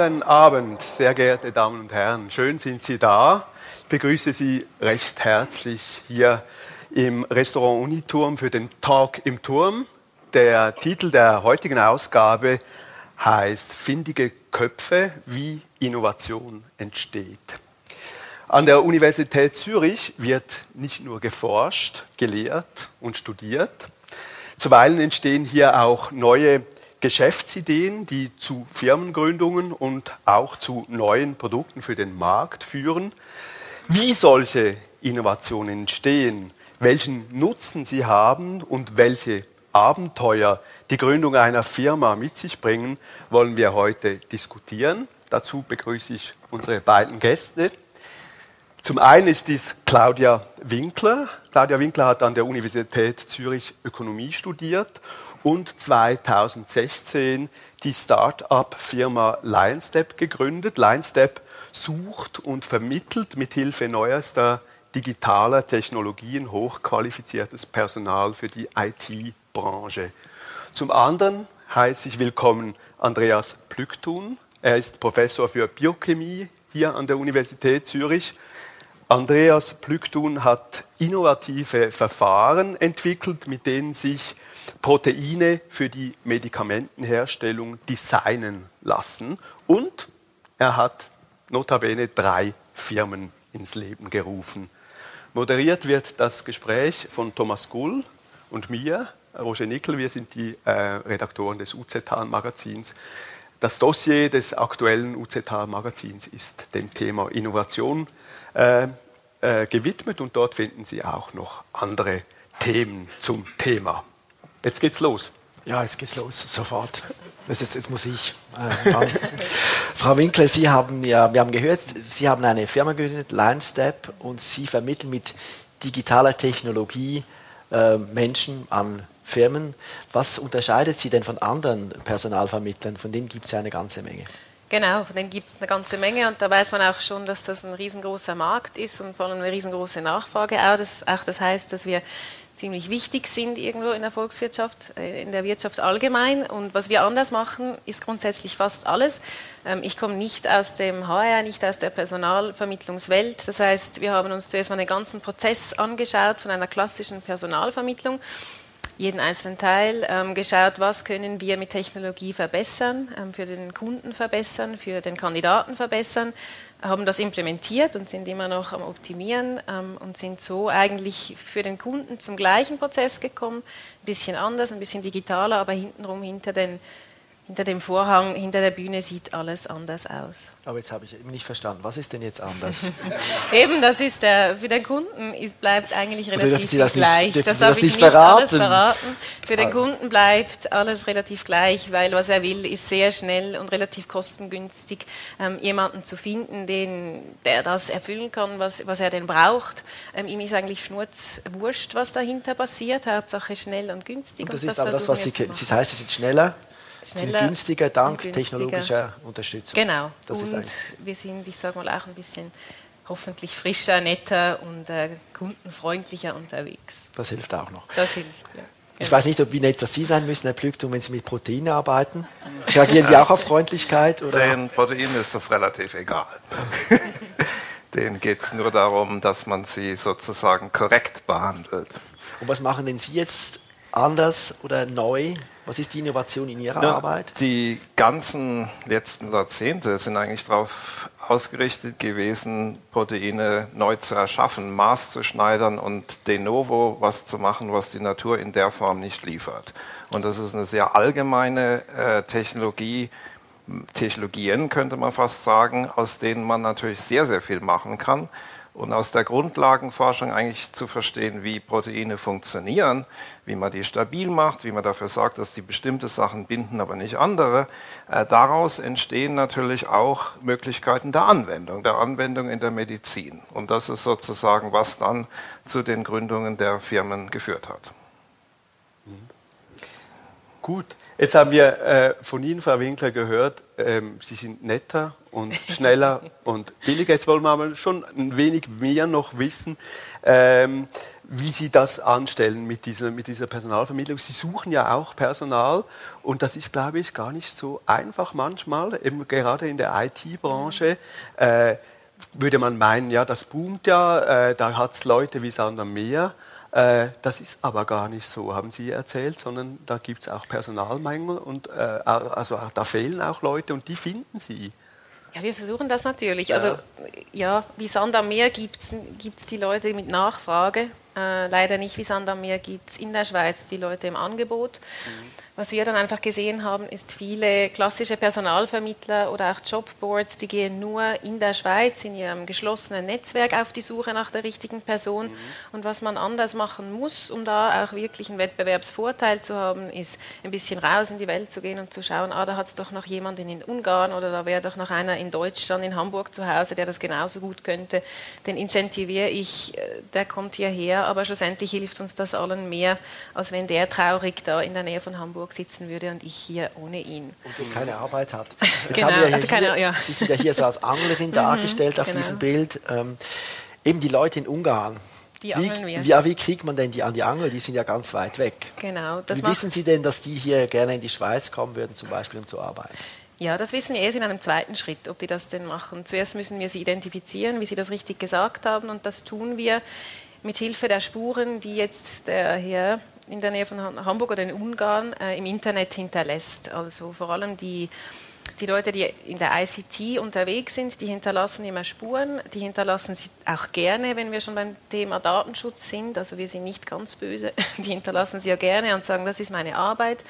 Guten Abend, sehr geehrte Damen und Herren. Schön sind Sie da. Ich begrüße Sie recht herzlich hier im Restaurant Uniturm für den Talk im Turm. Der Titel der heutigen Ausgabe heißt Findige Köpfe, wie Innovation entsteht. An der Universität Zürich wird nicht nur geforscht, gelehrt und studiert. Zuweilen entstehen hier auch neue Geschäftsideen, die zu Firmengründungen und auch zu neuen Produkten für den Markt führen. Wie solche Innovationen entstehen, welchen Nutzen sie haben und welche Abenteuer die Gründung einer Firma mit sich bringen, wollen wir heute diskutieren. Dazu begrüße ich unsere beiden Gäste. Zum einen ist dies Claudia Winkler. Claudia Winkler hat an der Universität Zürich Ökonomie studiert und 2016 die Start-up-Firma LionStep gegründet. LionStep sucht und vermittelt mit Hilfe neuester digitaler Technologien hochqualifiziertes Personal für die IT-Branche. Zum anderen heiße ich willkommen Andreas Plücktun. Er ist Professor für Biochemie hier an der Universität Zürich Andreas Plücktun hat innovative Verfahren entwickelt, mit denen sich Proteine für die Medikamentenherstellung designen lassen. Und er hat notabene drei Firmen ins Leben gerufen. Moderiert wird das Gespräch von Thomas Gull und mir, Roger Nickel. Wir sind die äh, Redaktoren des UZ-Magazins. Das Dossier des aktuellen UZ-Magazins ist dem Thema Innovation äh, äh, gewidmet und dort finden Sie auch noch andere Themen zum Thema. Jetzt geht's los. Ja, jetzt geht's los, sofort. Jetzt, jetzt, muss ich. Äh, Frau Winkler, Sie haben ja, wir haben gehört, Sie haben eine Firma gegründet, LineStep, und Sie vermitteln mit digitaler Technologie äh, Menschen an Firmen. Was unterscheidet Sie denn von anderen Personalvermittlern? Von denen gibt es ja eine ganze Menge. Genau, von denen gibt es eine ganze Menge und da weiß man auch schon, dass das ein riesengroßer Markt ist und vor allem eine riesengroße Nachfrage auch. Das, auch das heißt, dass wir ziemlich wichtig sind irgendwo in der Volkswirtschaft, äh, in der Wirtschaft allgemein. Und was wir anders machen, ist grundsätzlich fast alles. Ähm, ich komme nicht aus dem HR, nicht aus der Personalvermittlungswelt. Das heißt, wir haben uns zuerst mal den ganzen Prozess angeschaut von einer klassischen Personalvermittlung jeden einzelnen Teil, ähm, geschaut, was können wir mit Technologie verbessern, ähm, für den Kunden verbessern, für den Kandidaten verbessern, haben das implementiert und sind immer noch am Optimieren ähm, und sind so eigentlich für den Kunden zum gleichen Prozess gekommen, ein bisschen anders, ein bisschen digitaler, aber hintenrum hinter den hinter dem Vorhang, hinter der Bühne sieht alles anders aus. Aber jetzt habe ich eben nicht verstanden, was ist denn jetzt anders? eben, das ist der, für den Kunden ist, bleibt eigentlich relativ das gleich. Nicht, das darf ich nicht verraten. alles verraten. Für den Kunden bleibt alles relativ gleich, weil was er will, ist sehr schnell und relativ kostengünstig ähm, jemanden zu finden, den, der das erfüllen kann, was, was er denn braucht. Ähm, ihm ist eigentlich schnurzwurscht, was dahinter passiert. Hauptsache schnell und günstig. Und das und ist das aber das, was Sie können. Das heißt, Sie sind schneller, schneller günstiger dank günstiger. technologischer Unterstützung. Genau. Das und wir sind, ich sage mal, auch ein bisschen hoffentlich frischer, netter und äh, kundenfreundlicher unterwegs. Das hilft auch noch. Das hilft, ja. Ich genau. weiß nicht, ob wie nett das Sie sein müssen, Herr Plücktum, wenn Sie mit Proteinen arbeiten. Reagieren die auch auf Freundlichkeit? Oder? Den Proteinen ist das relativ egal. Denen geht es nur darum, dass man sie sozusagen korrekt behandelt. Und was machen denn Sie jetzt anders oder neu? Was ist die Innovation in Ihrer ja, Arbeit? Die ganzen letzten Jahrzehnte sind eigentlich darauf ausgerichtet gewesen, Proteine neu zu erschaffen, Maß zu schneidern und de novo was zu machen, was die Natur in der Form nicht liefert. Und das ist eine sehr allgemeine äh, Technologie, Technologien könnte man fast sagen, aus denen man natürlich sehr, sehr viel machen kann und aus der Grundlagenforschung eigentlich zu verstehen, wie Proteine funktionieren, wie man die stabil macht, wie man dafür sorgt, dass die bestimmte Sachen binden, aber nicht andere. Äh, daraus entstehen natürlich auch Möglichkeiten der Anwendung, der Anwendung in der Medizin. Und das ist sozusagen, was dann zu den Gründungen der Firmen geführt hat. Gut. Jetzt haben wir äh, von Ihnen, Frau Winkler, gehört, ähm, Sie sind netter und schneller und billiger. Jetzt wollen wir aber schon ein wenig mehr noch wissen, ähm, wie Sie das anstellen mit dieser, mit dieser Personalvermittlung. Sie suchen ja auch Personal und das ist, glaube ich, gar nicht so einfach manchmal, eben gerade in der IT-Branche. Äh, würde man meinen, ja, das boomt ja, äh, da hat es Leute wie Sand am Meer. Äh, das ist aber gar nicht so, haben Sie erzählt, sondern da gibt es auch Personalmängel und äh, also da fehlen auch Leute und die finden Sie. Ja, wir versuchen das natürlich. Ja. Also ja, wie Sand am Meer gibt es die Leute mit Nachfrage. Äh, leider nicht wie Sand am Meer gibt es in der Schweiz die Leute im Angebot. Mhm. Was wir dann einfach gesehen haben, ist viele klassische Personalvermittler oder auch Jobboards, die gehen nur in der Schweiz, in ihrem geschlossenen Netzwerk auf die Suche nach der richtigen Person. Mhm. Und was man anders machen muss, um da auch wirklich einen Wettbewerbsvorteil zu haben, ist ein bisschen raus in die Welt zu gehen und zu schauen, ah, da hat es doch noch jemanden in Ungarn oder da wäre doch noch einer in Deutschland, in Hamburg zu Hause, der das genauso gut könnte. Den incentiviere ich, äh, der kommt hierher, aber schlussendlich hilft uns das allen mehr, als wenn der traurig da in der Nähe von Hamburg Hamburg sitzen würde und ich hier ohne ihn. Und keine Arbeit hat. Jetzt genau, haben wir also keine, ja. Sie sind ja hier so als Anglerin mhm, dargestellt auf genau. diesem Bild. Ähm, eben die Leute in Ungarn. Die wie, wie, ja, wie kriegt man denn die an die Angel? Die sind ja ganz weit weg. Genau. wie wissen Sie denn, dass die hier gerne in die Schweiz kommen würden, zum Beispiel, um zu arbeiten? Ja, das wissen wir erst in einem zweiten Schritt, ob die das denn machen. Zuerst müssen wir sie identifizieren, wie Sie das richtig gesagt haben, und das tun wir mit Hilfe der Spuren, die jetzt der Herr in der Nähe von Hamburg oder in Ungarn äh, im Internet hinterlässt. Also vor allem die, die Leute, die in der ICT unterwegs sind, die hinterlassen immer Spuren. Die hinterlassen sie auch gerne, wenn wir schon beim Thema Datenschutz sind. Also wir sind nicht ganz böse. Die hinterlassen sie ja gerne und sagen, das ist meine Arbeit.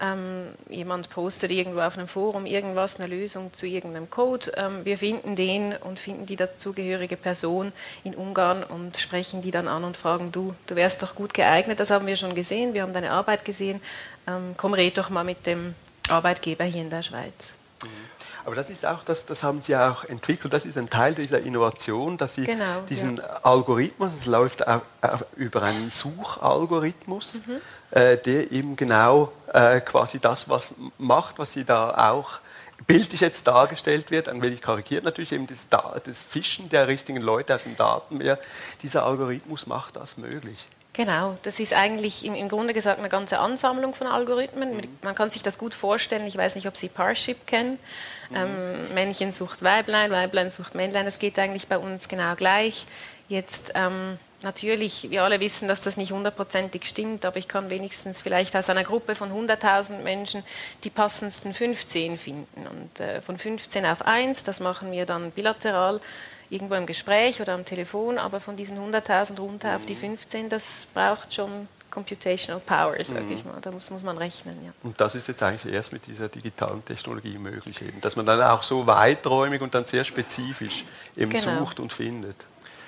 Ähm, jemand postet irgendwo auf einem Forum irgendwas, eine Lösung zu irgendeinem Code. Ähm, wir finden den und finden die dazugehörige Person in Ungarn und sprechen die dann an und fragen, du, du wärst doch gut geeignet, das haben wir schon gesehen, wir haben deine Arbeit gesehen, ähm, komm, red doch mal mit dem Arbeitgeber hier in der Schweiz. Mhm. Aber das ist auch, das, das haben Sie auch entwickelt, das ist ein Teil dieser Innovation, dass Sie genau, diesen ja. Algorithmus, es läuft auch, auch über einen Suchalgorithmus, mhm äh, der eben genau äh, quasi das was macht, was sie da auch bildlich jetzt dargestellt wird, ein wenig karikiert natürlich, eben das, das Fischen der richtigen Leute aus dem Datenmeer. Dieser Algorithmus macht das möglich. Genau, das ist eigentlich im, im, Grunde gesagt eine ganze Ansammlung von Algorithmen. Mhm. Man kann sich das gut vorstellen. Ich weiß nicht, ob Sie Parship kennen. Mhm. Ähm, Männchen sucht Weiblein, Weiblein sucht Männlein. Das geht eigentlich bei uns genau gleich. Jetzt ähm, Natürlich, wir alle wissen, dass das nicht hundertprozentig stimmt, aber ich kann wenigstens vielleicht aus einer Gruppe von 100.000 Menschen die passendsten 15 finden. Und äh, von 15 auf 1, das machen wir dann bilateral irgendwo im Gespräch oder am Telefon, aber von diesen 100.000 runter auf die 15, das braucht schon Computational Power, sage mhm. ich mal. Da muss, muss man rechnen. Ja. Und das ist jetzt eigentlich erst mit dieser digitalen Technologie möglich, eben, dass man dann auch so weiträumig und dann sehr spezifisch eben genau. sucht und findet.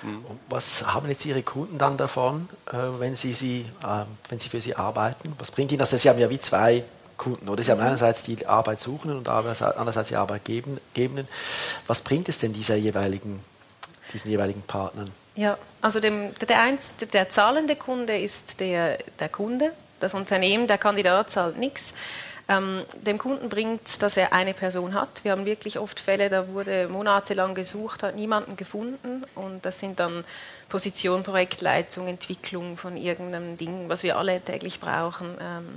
Mhm. Was haben jetzt Ihre Kunden dann davon, äh, wenn, Sie sie, äh, wenn Sie für sie arbeiten? Was bringt Ihnen das? Sie haben ja wie zwei Kunden, oder? Sie haben mhm. einerseits die Arbeitssuchenden und andererseits die Arbeitgebenden. Was bringt es denn dieser jeweiligen, diesen jeweiligen Partnern? Ja, also dem, der, eins, der zahlende Kunde ist der, der Kunde. Das Unternehmen, der Kandidat zahlt nichts. Ähm, dem Kunden bringt es, dass er eine Person hat. Wir haben wirklich oft Fälle, da wurde monatelang gesucht, hat niemanden gefunden und das sind dann Position, Projektleitung, Entwicklung von irgendeinem Ding, was wir alle täglich brauchen. Ähm,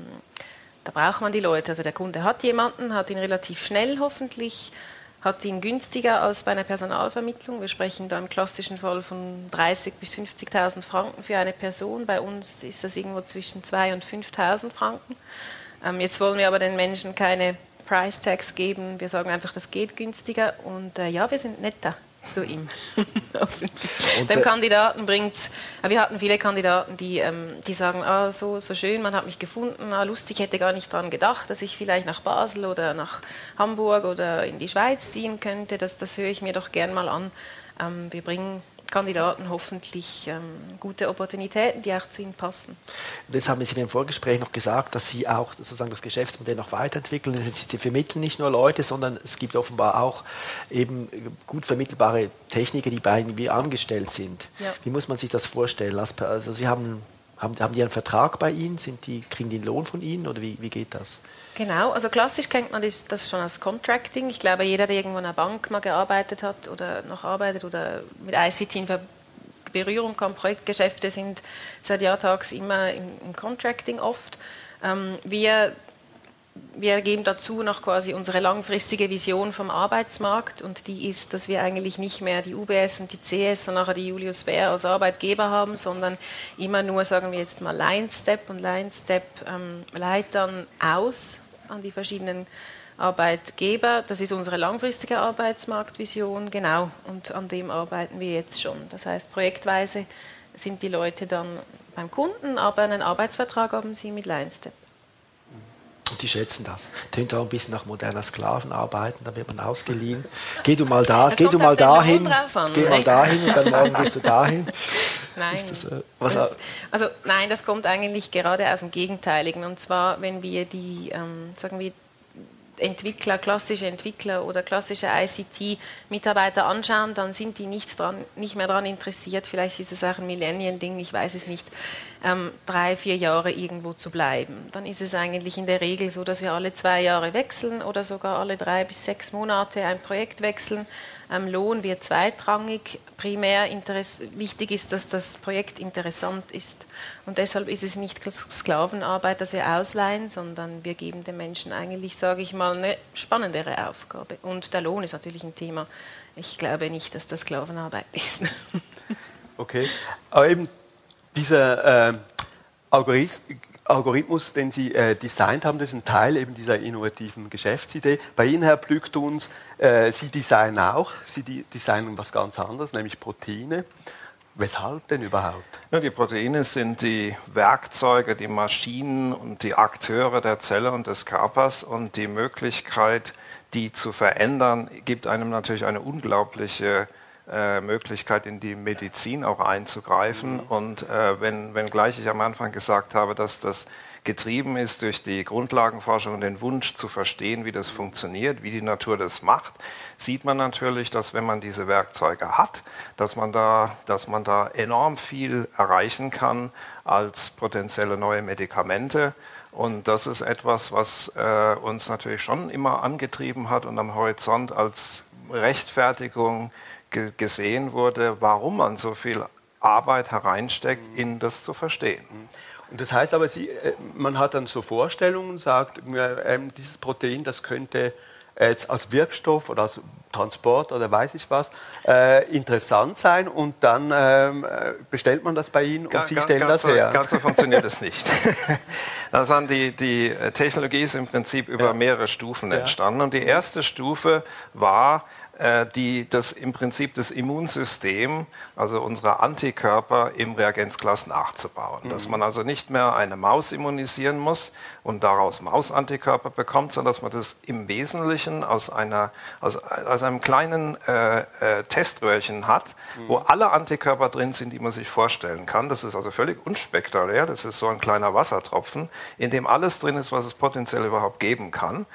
da braucht man die Leute. Also der Kunde hat jemanden, hat ihn relativ schnell hoffentlich, hat ihn günstiger als bei einer Personalvermittlung. Wir sprechen da im klassischen Fall von 30.000 bis 50.000 Franken für eine Person. Bei uns ist das irgendwo zwischen 2.000 und 5.000 Franken. Ähm, jetzt wollen wir aber den Menschen keine Price Tags geben. Wir sagen einfach, das geht günstiger und äh, ja, wir sind netter zu ihm. Dem Kandidaten bringt äh, wir hatten viele Kandidaten, die, ähm, die sagen, ah, so, so schön, man hat mich gefunden, ah, lustig, hätte gar nicht daran gedacht, dass ich vielleicht nach Basel oder nach Hamburg oder in die Schweiz ziehen könnte. Das, das höre ich mir doch gern mal an. Ähm, wir bringen Kandidaten hoffentlich ähm, gute Opportunitäten, die auch zu ihnen passen. Das haben Sie mir im Vorgespräch noch gesagt, dass Sie auch sozusagen das Geschäftsmodell noch weiterentwickeln. Sie vermitteln nicht nur Leute, sondern es gibt offenbar auch eben gut vermittelbare Techniker, die bei Ihnen wie angestellt sind. Ja. Wie muss man sich das vorstellen? Also Sie haben, haben, haben die einen Vertrag bei Ihnen? Sind die, kriegen die einen Lohn von Ihnen oder wie, wie geht das? Genau, also klassisch kennt man das schon als Contracting. Ich glaube, jeder, der irgendwo in einer Bank mal gearbeitet hat oder noch arbeitet oder mit ICT in Berührung kommt, Projektgeschäfte sind seit Jahrtags immer im, im Contracting oft. Ähm, wir wir geben dazu noch quasi unsere langfristige Vision vom Arbeitsmarkt und die ist, dass wir eigentlich nicht mehr die UBS und die CS und nachher die Julius Baer als Arbeitgeber haben, sondern immer nur, sagen wir jetzt mal, Line Step und Line Step ähm, Leitern aus an die verschiedenen Arbeitgeber. Das ist unsere langfristige Arbeitsmarktvision, genau, und an dem arbeiten wir jetzt schon. Das heißt, projektweise sind die Leute dann beim Kunden, aber einen Arbeitsvertrag haben sie mit Line Step. Und die schätzen das. Tönt auch ein bisschen nach moderner Sklavenarbeiten, da wird man ausgeliehen. Geh du mal da, geh du mal dahin, geh mal dahin und dann morgen gehst du dahin. Nein. Das, äh, das, also nein, das kommt eigentlich gerade aus dem Gegenteiligen. Und zwar, wenn wir die, ähm, sagen wir, Entwickler, klassische Entwickler oder klassische ICT-Mitarbeiter anschauen, dann sind die nicht, dran, nicht mehr daran interessiert, vielleicht ist es auch ein Millennial-Ding, ich weiß es nicht, ähm, drei, vier Jahre irgendwo zu bleiben. Dann ist es eigentlich in der Regel so, dass wir alle zwei Jahre wechseln oder sogar alle drei bis sechs Monate ein Projekt wechseln ähm, Lohn wird zweitrangig. Primär wichtig ist, dass das Projekt interessant ist. Und deshalb ist es nicht Sklavenarbeit, dass wir ausleihen, sondern wir geben den Menschen eigentlich, sage ich mal, eine spannendere Aufgabe. Und der Lohn ist natürlich ein Thema. Ich glaube nicht, dass das Sklavenarbeit ist. okay, aber eben dieser äh, Algorithmus, den Sie äh, designt haben, das ist ein Teil eben dieser innovativen Geschäftsidee. Bei Ihnen, Herr Plügtuns, äh, Sie designen auch, Sie designen was ganz anderes, nämlich Proteine. Weshalb denn überhaupt? Ja, die Proteine sind die Werkzeuge, die Maschinen und die Akteure der Zelle und des Körpers und die Möglichkeit, die zu verändern, gibt einem natürlich eine unglaubliche äh, Möglichkeit, in die Medizin auch einzugreifen. Mhm. Und äh, wenn, wenn gleich ich am Anfang gesagt habe, dass das getrieben ist durch die Grundlagenforschung und den Wunsch zu verstehen, wie das funktioniert, wie die Natur das macht, sieht man natürlich, dass wenn man diese Werkzeuge hat, dass man da, dass man da enorm viel erreichen kann als potenzielle neue Medikamente. Und das ist etwas, was äh, uns natürlich schon immer angetrieben hat und am Horizont als Rechtfertigung gesehen wurde, warum man so viel Arbeit hereinsteckt, mhm. in das zu verstehen. Mhm. Und das heißt aber, Sie, äh, man hat dann so Vorstellungen und sagt, ähm, dieses Protein, das könnte jetzt als Wirkstoff oder als Transport oder weiß ich was äh, interessant sein und dann ähm, äh, bestellt man das bei Ihnen und ganz, Sie stellen ganz das her. Ganz so funktioniert es nicht. das die, die Technologie ist im Prinzip über ja. mehrere Stufen ja. entstanden und die erste Stufe war die das im Prinzip das Immunsystem, also unsere Antikörper im Reagenzglas nachzubauen. Mhm. Dass man also nicht mehr eine Maus immunisieren muss und daraus Mausantikörper bekommt, sondern dass man das im Wesentlichen aus, einer, aus, aus einem kleinen äh, äh, Teströhrchen hat, mhm. wo alle Antikörper drin sind, die man sich vorstellen kann. Das ist also völlig unspektakulär. Das ist so ein kleiner Wassertropfen, in dem alles drin ist, was es potenziell überhaupt geben kann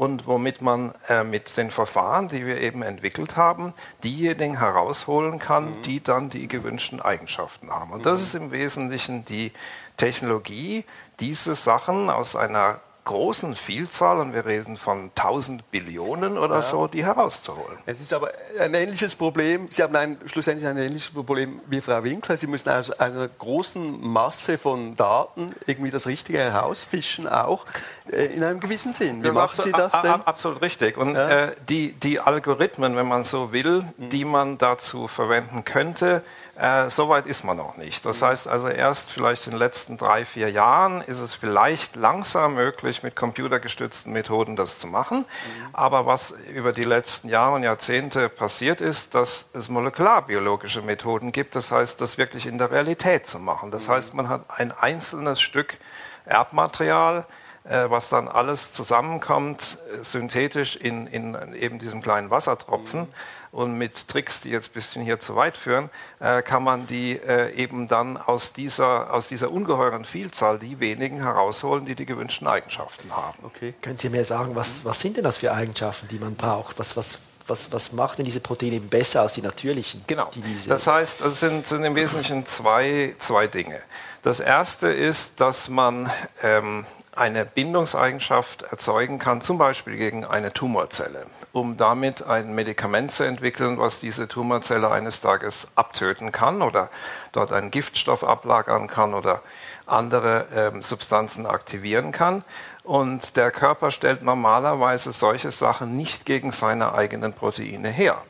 und womit man äh, mit den Verfahren, die wir eben entwickelt haben, diejenigen herausholen kann, mhm. die dann die gewünschten Eigenschaften haben. Und das mhm. ist im Wesentlichen die Technologie, diese Sachen aus einer großen Vielzahl, und wir reden von 1000 Billionen oder ja. so, die herauszuholen. Es ist aber ein ähnliches Problem, Sie haben ein, schlussendlich ein ähnliches Problem wie Frau Winkler. Sie müssen aus einer großen Masse von Daten irgendwie das Richtige herausfischen, auch äh, in einem gewissen Sinn. Wie ja, macht Sie das denn? Absolut richtig. Und ja. äh, die, die Algorithmen, wenn man so will, mhm. die man dazu verwenden könnte, äh, Soweit ist man noch nicht. Das heißt also erst vielleicht in den letzten drei, vier Jahren ist es vielleicht langsam möglich, mit computergestützten Methoden das zu machen. Mhm. Aber was über die letzten Jahre und Jahrzehnte passiert ist, dass es molekularbiologische Methoden gibt. Das heißt, das wirklich in der Realität zu machen. Das mhm. heißt, man hat ein einzelnes Stück Erbmaterial, äh, was dann alles zusammenkommt, äh, synthetisch in, in eben diesem kleinen Wassertropfen. Mhm und mit Tricks, die jetzt ein bisschen hier zu weit führen, äh, kann man die äh, eben dann aus dieser, aus dieser ungeheuren Vielzahl die wenigen herausholen, die die gewünschten Eigenschaften haben. Okay. Können Sie mir sagen, was, was sind denn das für Eigenschaften, die man braucht? Was, was, was, was macht denn diese Proteine eben besser als die natürlichen? Genau. Die das heißt, es sind, sind im Wesentlichen zwei, zwei Dinge. Das erste ist, dass man ähm, eine Bindungseigenschaft erzeugen kann, zum Beispiel gegen eine Tumorzelle, um damit ein Medikament zu entwickeln, was diese Tumorzelle eines Tages abtöten kann oder dort einen Giftstoff ablagern kann oder andere ähm, Substanzen aktivieren kann. Und der Körper stellt normalerweise solche Sachen nicht gegen seine eigenen Proteine her.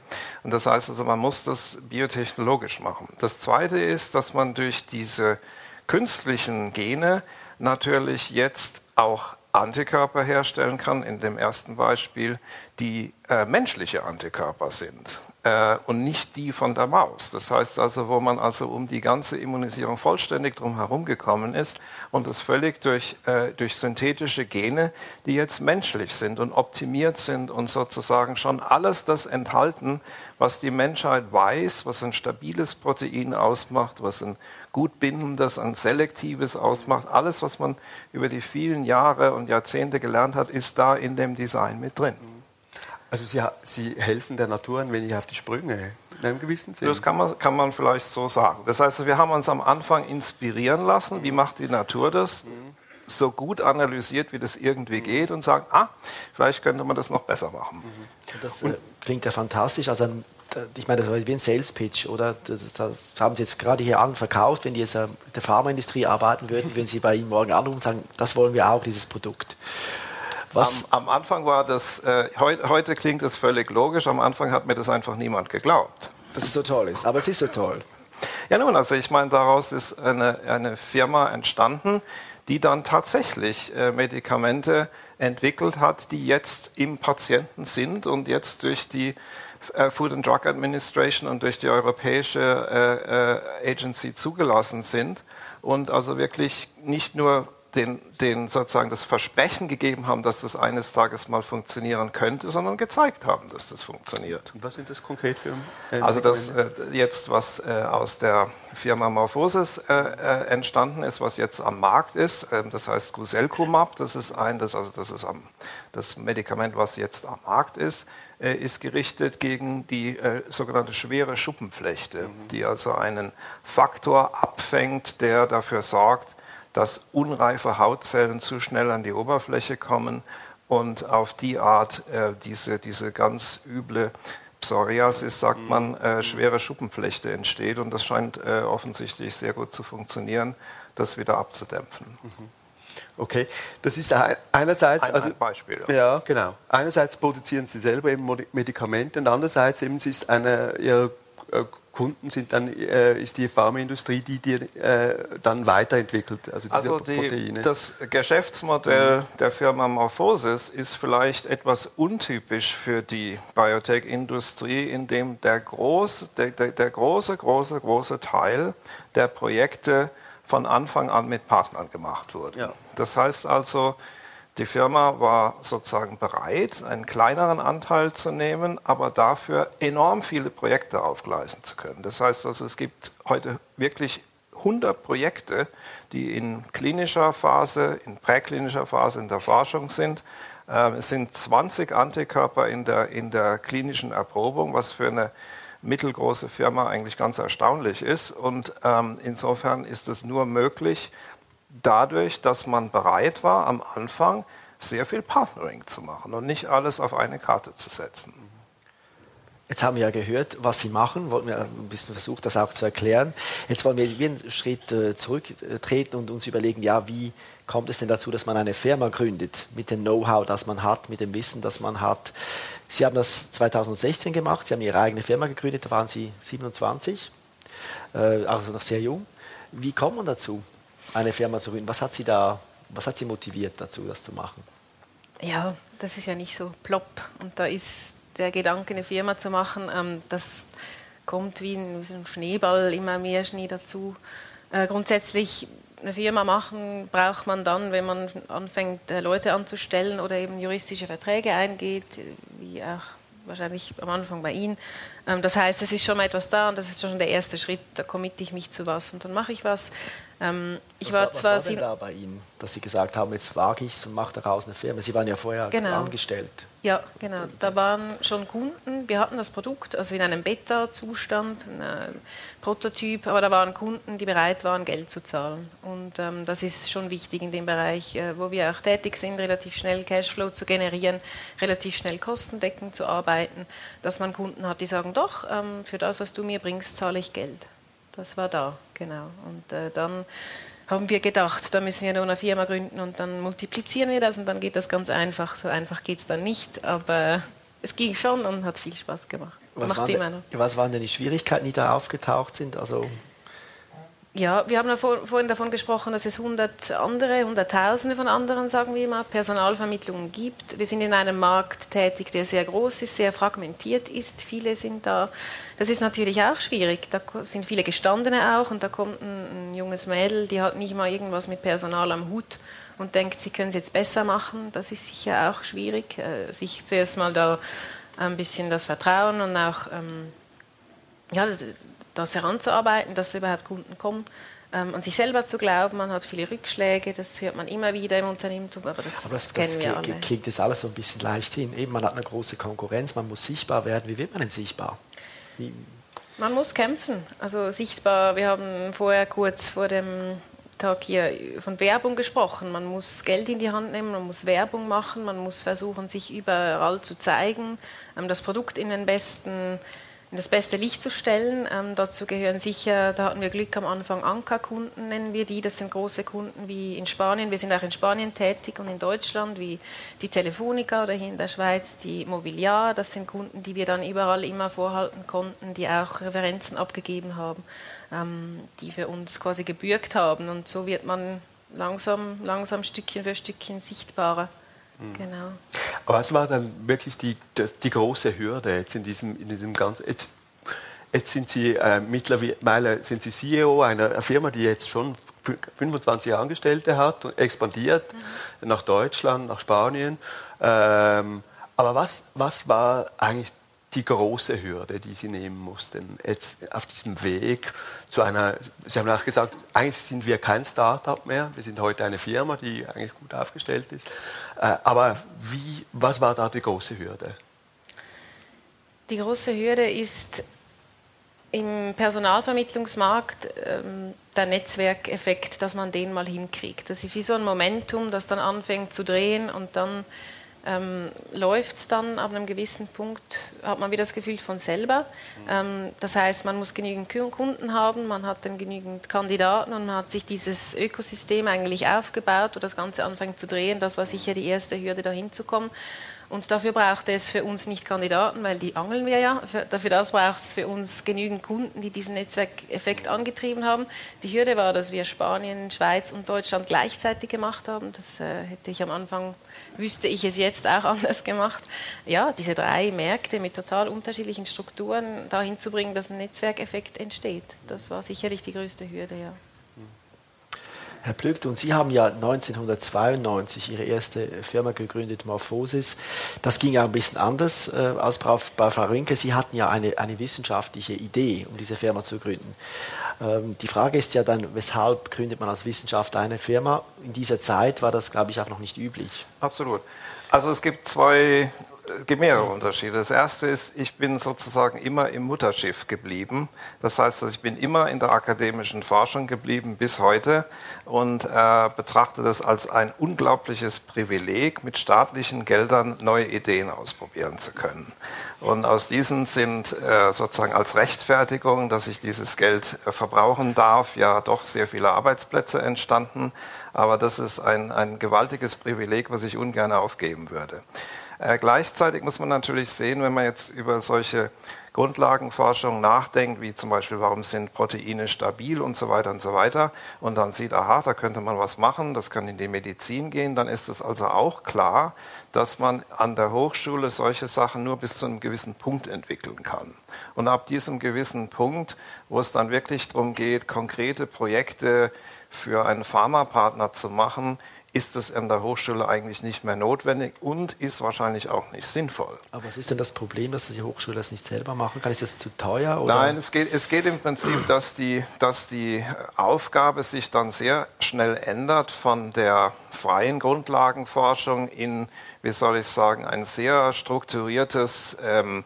Und das heißt also, man muss das biotechnologisch machen. Das Zweite ist, dass man durch diese künstlichen Gene natürlich jetzt auch Antikörper herstellen kann, in dem ersten Beispiel, die äh, menschliche Antikörper sind äh, und nicht die von der Maus. Das heißt also, wo man also um die ganze Immunisierung vollständig drum herum gekommen ist und das völlig durch, äh, durch synthetische Gene, die jetzt menschlich sind und optimiert sind und sozusagen schon alles das enthalten, was die Menschheit weiß, was ein stabiles Protein ausmacht, was ein gut bindendes, ein selektives ausmacht. Alles, was man über die vielen Jahre und Jahrzehnte gelernt hat, ist da in dem Design mit drin. Also Sie, Sie helfen der Natur ein wenig auf die Sprünge, in einem gewissen Sinne. Das kann man, kann man vielleicht so sagen. Das heißt, wir haben uns am Anfang inspirieren lassen, wie macht die Natur das, so gut analysiert, wie das irgendwie geht und sagen, ah, vielleicht könnte man das noch besser machen. Das äh, klingt ja fantastisch. Also ich meine, das war wie ein Sales Pitch, oder? Das, haben Sie jetzt gerade hier an verkauft, wenn die jetzt in der Pharmaindustrie arbeiten würden, wenn Sie bei Ihnen morgen anrufen und sagen, das wollen wir auch, dieses Produkt. Was? Am, am, Anfang war das, äh, heu, heute klingt es völlig logisch, am Anfang hat mir das einfach niemand geglaubt. Dass es so toll ist, aber es ist so toll. Ja nun, also ich meine, daraus ist eine, eine Firma entstanden, die dann tatsächlich äh, Medikamente entwickelt hat, die jetzt im Patienten sind und jetzt durch die äh, Food and Drug Administration und durch die Europäische äh, äh, Agency zugelassen sind und also wirklich nicht nur den, den sozusagen das Versprechen gegeben haben, dass das eines Tages mal funktionieren könnte, sondern gezeigt haben, dass das funktioniert. Und was sind das konkret für äh, Also das äh, jetzt, was äh, aus der Firma Morphosis äh, äh, entstanden ist, was jetzt am Markt ist, ähm, das heißt Guselkumab, das ist ein, das, also das ist am, das Medikament, was jetzt am Markt ist, äh, ist gerichtet gegen die sogenannte schwere Schuppenflechte, mhm. die also einen Faktor abfängt, der dafür sorgt, dass unreife Hautzellen zu schnell an die Oberfläche kommen und auf die Art äh, diese, diese ganz üble Psoriasis, sagt man, äh, schwere Schuppenflechte entsteht. Und das scheint äh, offensichtlich sehr gut zu funktionieren, das wieder abzudämpfen. Mhm. Okay, das ist einerseits ein, also ein Beispiel. Ja. ja. genau. Einerseits produzieren Sie selber eben Medikamente und andererseits eben sie ist eine Ihrer äh, Kunden sind dann, äh, ist die Pharmaindustrie, die die äh, dann weiterentwickelt, also, also die, Proteine. Das Geschäftsmodell mhm. der Firma Morphosis ist vielleicht etwas untypisch für die Biotech-Industrie, in dem der, groß, der, der, der große, große, große Teil der Projekte von Anfang an mit Partnern gemacht wurde. Ja. Das heißt also, die Firma war sozusagen bereit, einen kleineren Anteil zu nehmen, aber dafür enorm viele Projekte aufgleisen zu können. Das heißt also, es gibt heute wirklich 100 Projekte, die in klinischer Phase, in präklinischer Phase in der Forschung sind. Ähm, es sind 20 Antikörper in der, in der klinischen Erprobung, was für eine mittelgroße Firma eigentlich ganz erstaunlich ist. Und ähm, insofern ist es nur möglich, dadurch, dass man bereit war, am Anfang sehr viel Partnering zu machen und nicht alles auf eine Karte zu setzen. Jetzt haben wir ja gehört, was Sie machen, wollten wir ein bisschen versucht, das auch zu erklären. Jetzt wollen wir einen Schritt äh, zurücktreten und uns überlegen, ja, wie kommt es denn dazu, dass man eine Firma gründet mit dem Know-how, das man hat, mit dem Wissen, das man hat. Sie haben das 2016 gemacht, Sie haben Ihre eigene Firma gegründet, da waren Sie 27, äh, also noch sehr jung. Wie kommt man dazu? eine Firma zu gründen. Was hat Sie da, was hat Sie motiviert dazu, das zu machen? Ja, das ist ja nicht so plopp. Und da ist der Gedanke, eine Firma zu machen, ähm, das kommt wie ein, wie ein, Schneeball, immer mehr Schnee dazu. Äh, grundsätzlich eine Firma machen braucht man dann, wenn man anfängt, äh, Leute anzustellen oder eben juristische Verträge eingeht, wie auch wahrscheinlich am Anfang bei Ihnen. Ähm, das heißt, es ist schon mal etwas da und das ist schon der erste Schritt, da committe ich mich zu was und dann mache ich was. Ähm, ich was war, war zwar was war denn da bei Ihnen, dass Sie gesagt haben, jetzt wage ich es und mache daraus eine Firma. Sie waren ja vorher genau. angestellt. Ja, genau. Da waren schon Kunden. Wir hatten das Produkt, also in einem Beta-Zustand, ein Prototyp, aber da waren Kunden, die bereit waren, Geld zu zahlen. Und ähm, das ist schon wichtig in dem Bereich, äh, wo wir auch tätig sind, relativ schnell Cashflow zu generieren, relativ schnell kostendeckend zu arbeiten, dass man Kunden hat, die sagen, doch, ähm, für das, was du mir bringst, zahle ich Geld. Das war da, genau. Und äh, dann haben wir gedacht, da müssen wir nur eine Firma gründen und dann multiplizieren wir das und dann geht das ganz einfach. So einfach geht es dann nicht, aber es ging schon und hat viel Spaß gemacht. Was, waren, was waren denn die Schwierigkeiten, die da aufgetaucht sind? Also ja, wir haben ja vor, vorhin davon gesprochen, dass es hundert andere, hunderttausende von anderen, sagen wir mal, Personalvermittlungen gibt. Wir sind in einem Markt tätig, der sehr groß ist, sehr fragmentiert ist. Viele sind da. Das ist natürlich auch schwierig. Da sind viele Gestandene auch und da kommt ein, ein junges Mädel, die hat nicht mal irgendwas mit Personal am Hut und denkt, sie können es jetzt besser machen. Das ist sicher auch schwierig, äh, sich zuerst mal da ein bisschen das Vertrauen und auch ähm, ja, das heranzuarbeiten, dass überhaupt Kunden kommen. Ähm, an sich selber zu glauben, man hat viele Rückschläge, das hört man immer wieder im Unternehmertum, aber das, aber das, kennen das wir alle. klingt jetzt alles so ein bisschen leicht hin. Eben, man hat eine große Konkurrenz, man muss sichtbar werden. Wie wird man denn sichtbar? Wie? Man muss kämpfen. Also sichtbar, wir haben vorher kurz vor dem Tag hier von Werbung gesprochen. Man muss Geld in die Hand nehmen, man muss Werbung machen, man muss versuchen, sich überall zu zeigen, ähm, das Produkt in den besten in das beste Licht zu stellen. Ähm, dazu gehören sicher, da hatten wir Glück am Anfang, Ankerkunden nennen wir die. Das sind große Kunden wie in Spanien. Wir sind auch in Spanien tätig und in Deutschland, wie die Telefonica oder hier in der Schweiz die Mobiliar. Das sind Kunden, die wir dann überall immer vorhalten konnten, die auch Referenzen abgegeben haben, ähm, die für uns quasi gebürgt haben. Und so wird man langsam, langsam Stückchen für Stückchen sichtbarer. Genau. Was war dann wirklich die, die große Hürde jetzt in diesem, in diesem ganzen. Jetzt, jetzt sind Sie äh, mittlerweile sind Sie CEO einer Firma, die jetzt schon 25 Angestellte hat und expandiert mhm. nach Deutschland, nach Spanien. Ähm, aber was, was war eigentlich die große Hürde, die Sie nehmen mussten, jetzt auf diesem Weg zu einer, Sie haben auch gesagt, eigentlich sind wir kein Startup mehr, wir sind heute eine Firma, die eigentlich gut aufgestellt ist. Äh, aber wie, was war da die große Hürde? Die große Hürde ist im Personalvermittlungsmarkt ähm, der Netzwerkeffekt, dass man den mal hinkriegt. Das ist wie so ein Momentum, das dann anfängt zu drehen und dann ähm, läuft es dann ab einem gewissen Punkt, hat man wieder das Gefühl von selber. Ähm, das heißt, man muss genügend Kunden haben, man hat dann genügend Kandidaten und man hat sich dieses Ökosystem eigentlich aufgebaut, wo das Ganze anfängt zu drehen. Das war sicher die erste Hürde, da hinzukommen. Und dafür braucht es für uns nicht Kandidaten, weil die angeln wir ja. Für, dafür das braucht es für uns genügend Kunden, die diesen Netzwerkeffekt angetrieben haben. Die Hürde war, dass wir Spanien, Schweiz und Deutschland gleichzeitig gemacht haben. Das äh, hätte ich am Anfang, wüsste ich es jetzt auch anders gemacht. Ja, diese drei Märkte mit total unterschiedlichen Strukturen dahin zu bringen, dass ein Netzwerkeffekt entsteht. Das war sicherlich die größte Hürde, ja. Herr Plügt, und Sie haben ja 1992 Ihre erste Firma gegründet, Morphosis. Das ging ja ein bisschen anders äh, als bei Frau Rinke. Sie hatten ja eine, eine wissenschaftliche Idee, um diese Firma zu gründen. Ähm, die Frage ist ja dann, weshalb gründet man als Wissenschaftler eine Firma? In dieser Zeit war das, glaube ich, auch noch nicht üblich. Absolut. Also es gibt zwei gibt mehrere Unterschiede. Das erste ist, ich bin sozusagen immer im Mutterschiff geblieben. Das heißt, ich bin immer in der akademischen Forschung geblieben bis heute und äh, betrachte das als ein unglaubliches Privileg, mit staatlichen Geldern neue Ideen ausprobieren zu können. Und aus diesen sind äh, sozusagen als Rechtfertigung, dass ich dieses Geld äh, verbrauchen darf, ja doch sehr viele Arbeitsplätze entstanden. Aber das ist ein, ein gewaltiges Privileg, was ich ungern aufgeben würde. Äh, gleichzeitig muss man natürlich sehen, wenn man jetzt über solche Grundlagenforschung nachdenkt, wie zum Beispiel, warum sind Proteine stabil und so weiter und so weiter, und dann sieht, aha, da könnte man was machen, das kann in die Medizin gehen, dann ist es also auch klar, dass man an der Hochschule solche Sachen nur bis zu einem gewissen Punkt entwickeln kann. Und ab diesem gewissen Punkt, wo es dann wirklich darum geht, konkrete Projekte für einen Pharmapartner zu machen, ist es an der Hochschule eigentlich nicht mehr notwendig und ist wahrscheinlich auch nicht sinnvoll. Aber was ist denn das Problem, dass die Hochschule das nicht selber machen kann? Ist das zu teuer? Oder? Nein, es geht, es geht im Prinzip, dass die, dass die Aufgabe sich dann sehr schnell ändert von der freien Grundlagenforschung in, wie soll ich sagen, ein sehr strukturiertes ähm,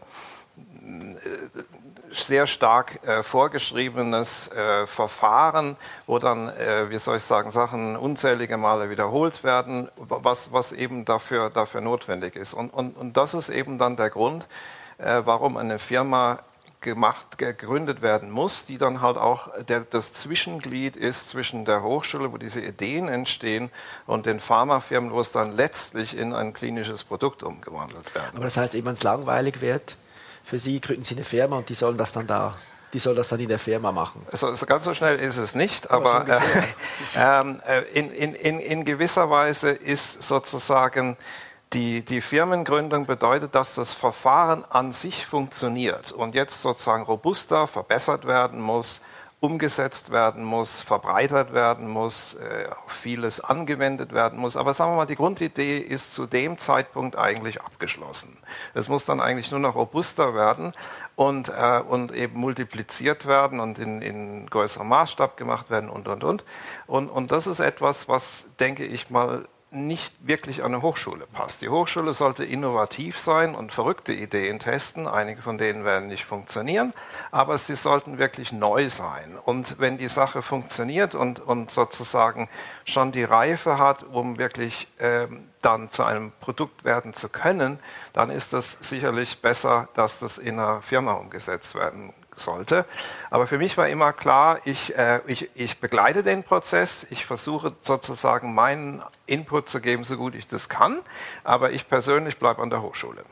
sehr stark äh, vorgeschriebenes äh, Verfahren, wo dann, äh, wie soll ich sagen, Sachen unzählige Male wiederholt werden, was, was eben dafür, dafür notwendig ist. Und, und, und das ist eben dann der Grund, äh, warum eine Firma gemacht, gegründet werden muss, die dann halt auch der, das Zwischenglied ist zwischen der Hochschule, wo diese Ideen entstehen, und den Pharmafirmen, wo es dann letztlich in ein klinisches Produkt umgewandelt wird. Aber das heißt, eben, wenn es langweilig wird, für Sie gründen Sie eine Firma und die sollen das dann da die soll das dann in der Firma machen. So, so ganz so schnell ist es nicht, aber, aber äh, äh, in, in, in, in gewisser Weise ist sozusagen die, die Firmengründung bedeutet, dass das Verfahren an sich funktioniert und jetzt sozusagen robuster verbessert werden muss, umgesetzt werden muss, verbreitert werden muss, äh, vieles angewendet werden muss. Aber sagen wir mal, die Grundidee ist zu dem Zeitpunkt eigentlich abgeschlossen. Es muss dann eigentlich nur noch robuster werden und, äh, und eben multipliziert werden und in, in größerem Maßstab gemacht werden und, und, und. Und, und das ist etwas, was, denke ich mal, nicht wirklich an eine Hochschule passt. Die Hochschule sollte innovativ sein und verrückte Ideen testen. Einige von denen werden nicht funktionieren, aber sie sollten wirklich neu sein. Und wenn die Sache funktioniert und, und sozusagen schon die Reife hat, um wirklich ähm, dann zu einem Produkt werden zu können, dann ist es sicherlich besser, dass das in einer Firma umgesetzt werden sollte. Aber für mich war immer klar, ich, äh, ich, ich begleite den Prozess, ich versuche sozusagen meinen Input zu geben, so gut ich das kann, aber ich persönlich bleibe an der Hochschule.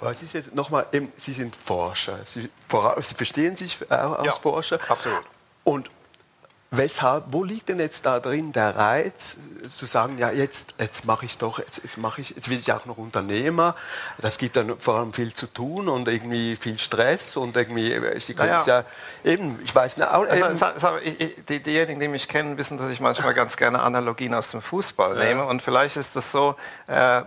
Aber es ist jetzt nochmal, Sie sind Forscher, Sie, Sie verstehen sich auch als ja, Forscher. Absolut. Und Weshalb, wo liegt denn jetzt da drin der Reiz, zu sagen, ja, jetzt, jetzt mache ich doch, jetzt, jetzt mache ich, jetzt will ich auch noch Unternehmer. Das gibt dann vor allem viel zu tun und irgendwie viel Stress und irgendwie, äh, Sie können es ja. ja. eben, ich weiß nicht, auch, also, also, ich, die, diejenigen, die mich kennen, wissen, dass ich manchmal ganz gerne Analogien aus dem Fußball ja. nehme und vielleicht ist das so, äh,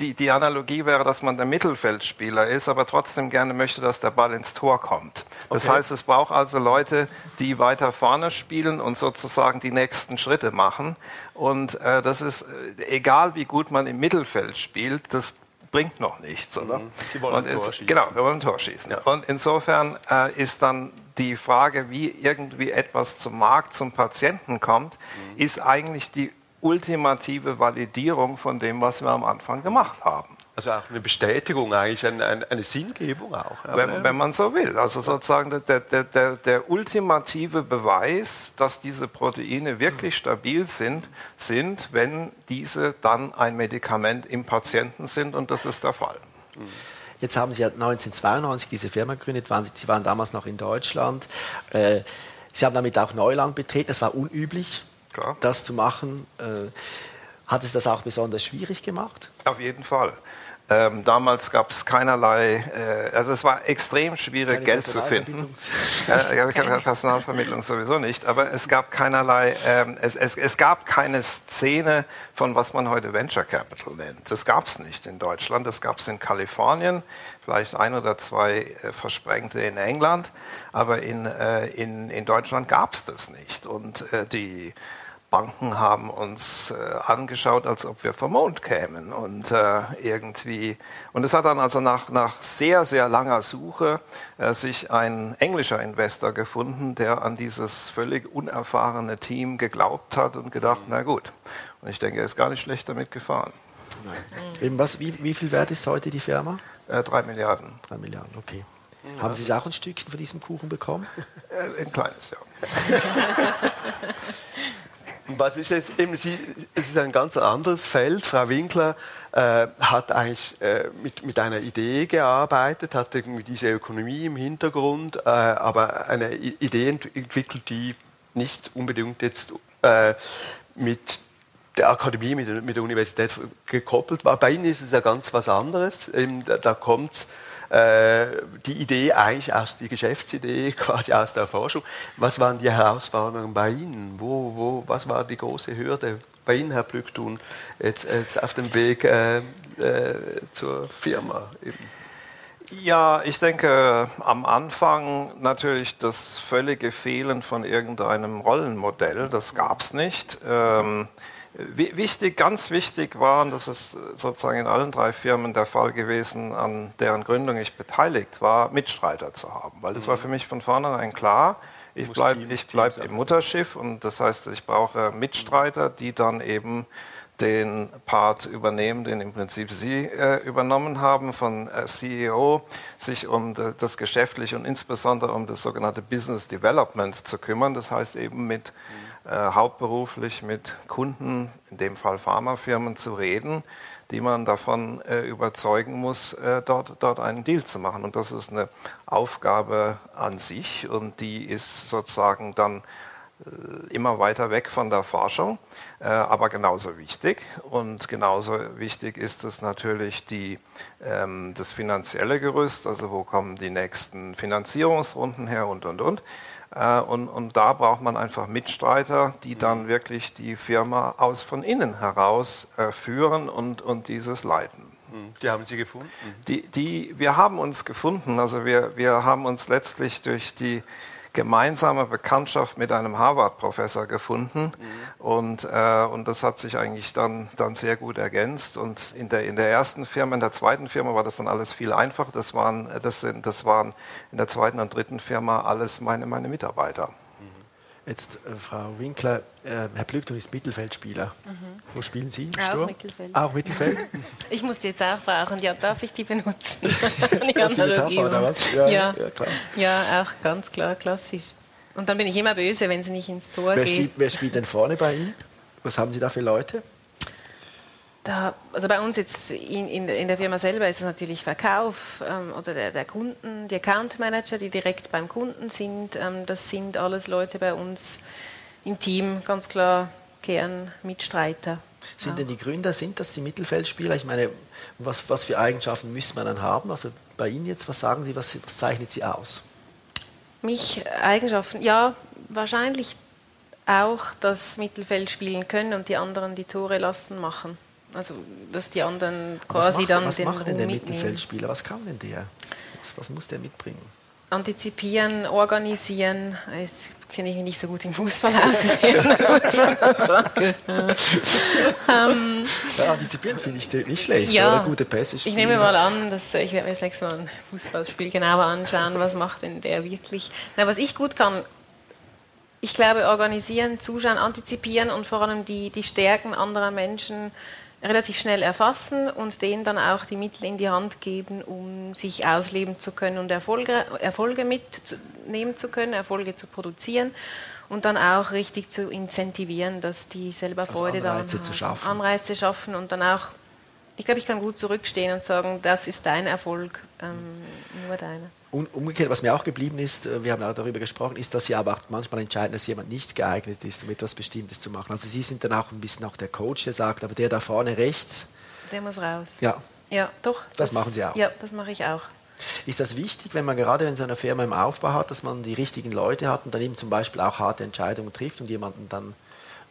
die, die Analogie wäre, dass man der Mittelfeldspieler ist, aber trotzdem gerne möchte, dass der Ball ins Tor kommt. Das okay. heißt, es braucht also Leute, die weiter vorne spielen und sozusagen die nächsten Schritte machen. Und äh, das ist, äh, egal wie gut man im Mittelfeld spielt, das bringt noch nichts, oder? Mhm. Sie wollen ein Tor schießen. Genau, wir wollen ein Tor schießen. Ja. Und insofern äh, ist dann die Frage, wie irgendwie etwas zum Markt, zum Patienten kommt, mhm. ist eigentlich die ultimative Validierung von dem, was wir am Anfang gemacht haben. Also auch eine Bestätigung, eigentlich eine, eine, eine Sinngebung auch. Wenn, wenn, man so will. Also sozusagen der, der, der, der, ultimative Beweis, dass diese Proteine wirklich stabil sind, sind, wenn diese dann ein Medikament im Patienten sind und das ist der Fall. Jetzt haben Sie ja 1992 diese Firma gegründet, Sie waren damals noch in Deutschland. Äh, Sie haben damit auch Neuland betreten, das war unüblich Klar. das zu machen. Äh, hat es das auch besonders schwierig gemacht? Auf jeden Fall. Ähm, damals gab es keinerlei, äh, also es war extrem schwierig, Keine Geld zu finden. äh, keine Personalvermittlung sowieso nicht, aber es gab keinerlei, ähm, es, es, es, gab keine Szene von was man heute Venture Capital nennt. Das gab es nicht in Deutschland, das gab es in Kalifornien, vielleicht ein oder zwei äh, Versprengte in England, aber in, äh, in, in Deutschland gab es das nicht. Und äh, die Banken haben uns äh, angeschaut, als ob wir vom Mond kämen und äh, irgendwie und es hat dann also nach, nach sehr sehr langer Suche äh, sich ein englischer Investor gefunden, der an dieses völlig unerfahrene Team geglaubt hat und gedacht, na gut. Und ich denke, er ist gar nicht schlecht damit gefahren. Nein. Was, wie, wie, viel wert ist heute die Firma? Äh, drei Milliarden. Drei Milliarden, okay. Ja. Haben Sie auch ein Stückchen von diesem Kuchen bekommen? Äh, ein kleines, ja. Was ist jetzt eben, Sie, es ist ein ganz anderes Feld. Frau Winkler äh, hat eigentlich äh, mit, mit einer Idee gearbeitet, hat irgendwie diese Ökonomie im Hintergrund, äh, aber eine Idee entwickelt, die nicht unbedingt jetzt äh, mit der Akademie, mit der, mit der, Universität gekoppelt war. Bei Ihnen ist es ja ganz was anderes. Eben, da, da kommt äh, die Idee eigentlich aus, die Geschäftsidee quasi aus der Forschung. Was waren die Herausforderungen bei Ihnen? Wo, wo, was war die große Hürde? bei Ihnen, Herr Blücktun, jetzt, jetzt auf dem Weg äh, äh, zur Firma? Eben? Ja, ich denke am Anfang natürlich das völlige Fehlen von irgendeinem Rollenmodell, das gab es nicht. Ähm, wichtig, ganz wichtig war, und das ist sozusagen in allen drei Firmen der Fall gewesen, an deren Gründung ich beteiligt war, Mitstreiter zu haben. Weil das war mhm. für mich von vornherein klar, ich bleibe bleib im Mutterschiff und das heißt, ich brauche Mitstreiter, die dann eben den Part übernehmen, den im Prinzip Sie äh, übernommen haben von äh, CEO, sich um de, das Geschäftliche und insbesondere um das sogenannte Business Development zu kümmern. Das heißt eben mit äh, hauptberuflich mit Kunden, in dem Fall Pharmafirmen, zu reden, die man davon äh, überzeugen muss, äh, dort, dort einen Deal zu machen. Und das ist eine Aufgabe an sich und die ist sozusagen dann äh, immer weiter weg von der Forschung, äh, aber genauso wichtig. Und genauso wichtig ist es natürlich die, ähm, das finanzielle Gerüst, also wo kommen die nächsten Finanzierungsrunden her und, und, und. Äh, und, und da braucht man einfach Mitstreiter, die dann wirklich die Firma aus von innen heraus führen und, und dieses leiten. Mhm. Die haben Sie gefunden? Die, die, wir haben uns gefunden. Also wir, wir haben uns letztlich durch die gemeinsame Bekanntschaft mit einem Harvard-Professor gefunden. Mhm. Und, äh, und das hat sich eigentlich dann, dann sehr gut ergänzt. Und in der, in der ersten Firma, in der zweiten Firma war das dann alles viel einfacher. Das waren, das sind, das waren in der zweiten und dritten Firma alles meine, meine Mitarbeiter. Jetzt, äh, Frau Winkler, äh, Herr Blückton ist Mittelfeldspieler. Mhm. Wo spielen Sie? Auch Sturm? Mittelfeld. Auch Mittelfeld? ich muss die jetzt auch brauchen. Ja, darf ich die benutzen? die Metapher, oder was? Ja, ja. ja, klar. Ja, auch ganz klar, klassisch. Und dann bin ich immer böse, wenn sie nicht ins Tor wer geht. Spielt, wer spielt denn vorne bei Ihnen? Was haben Sie da für Leute? Da, also bei uns jetzt in, in, in, der Firma selber ist es natürlich Verkauf ähm, oder der, der, Kunden, die Account Manager, die direkt beim Kunden sind. Ähm, das sind alles Leute bei uns im Team, ganz klar Kernmitstreiter. Sind auch. denn die Gründer, sind das die Mittelfeldspieler? Ich meine, was, was für Eigenschaften müsste man dann haben? Also bei Ihnen jetzt, was sagen Sie, was, was zeichnet Sie aus? Mich Eigenschaften, ja, wahrscheinlich auch das Mittelfeld spielen können und die anderen die Tore lassen machen. Also, dass die anderen quasi macht, dann was den macht denn der mitnehmen. Mittelfeldspieler? Was kann denn der? Was, was muss der mitbringen? Antizipieren, organisieren. Jetzt kenne ich mich nicht so gut im Fußball aus. ähm, ja, antizipieren finde ich nicht schlecht. Ja, oder gute Pässe Ich nehme mal an, dass ich werde mir das nächste Mal ein Fußballspiel genauer anschauen, was macht denn der wirklich. Na, was ich gut kann, ich glaube, organisieren, zuschauen, antizipieren und vor allem die, die Stärken anderer Menschen relativ schnell erfassen und denen dann auch die Mittel in die Hand geben, um sich ausleben zu können und Erfolge, Erfolge mitnehmen zu können, Erfolge zu produzieren und dann auch richtig zu incentivieren, dass die selber also Freude also Anreize daran zu schaffen. Anreize schaffen und dann auch, ich glaube, ich kann gut zurückstehen und sagen, das ist dein Erfolg, ähm, nur deiner. Umgekehrt, was mir auch geblieben ist, äh, wir haben auch darüber gesprochen, ist, dass Sie aber auch manchmal entscheiden, dass jemand nicht geeignet ist, um etwas Bestimmtes zu machen. Also Sie sind dann auch ein bisschen auch der Coach, der sagt, aber der da vorne rechts. Der muss raus. Ja. Ja, doch. Das, das machen Sie auch. Ja, das mache ich auch. Ist das wichtig, wenn man gerade in so einer Firma im Aufbau hat, dass man die richtigen Leute hat und dann eben zum Beispiel auch harte Entscheidungen trifft und jemanden dann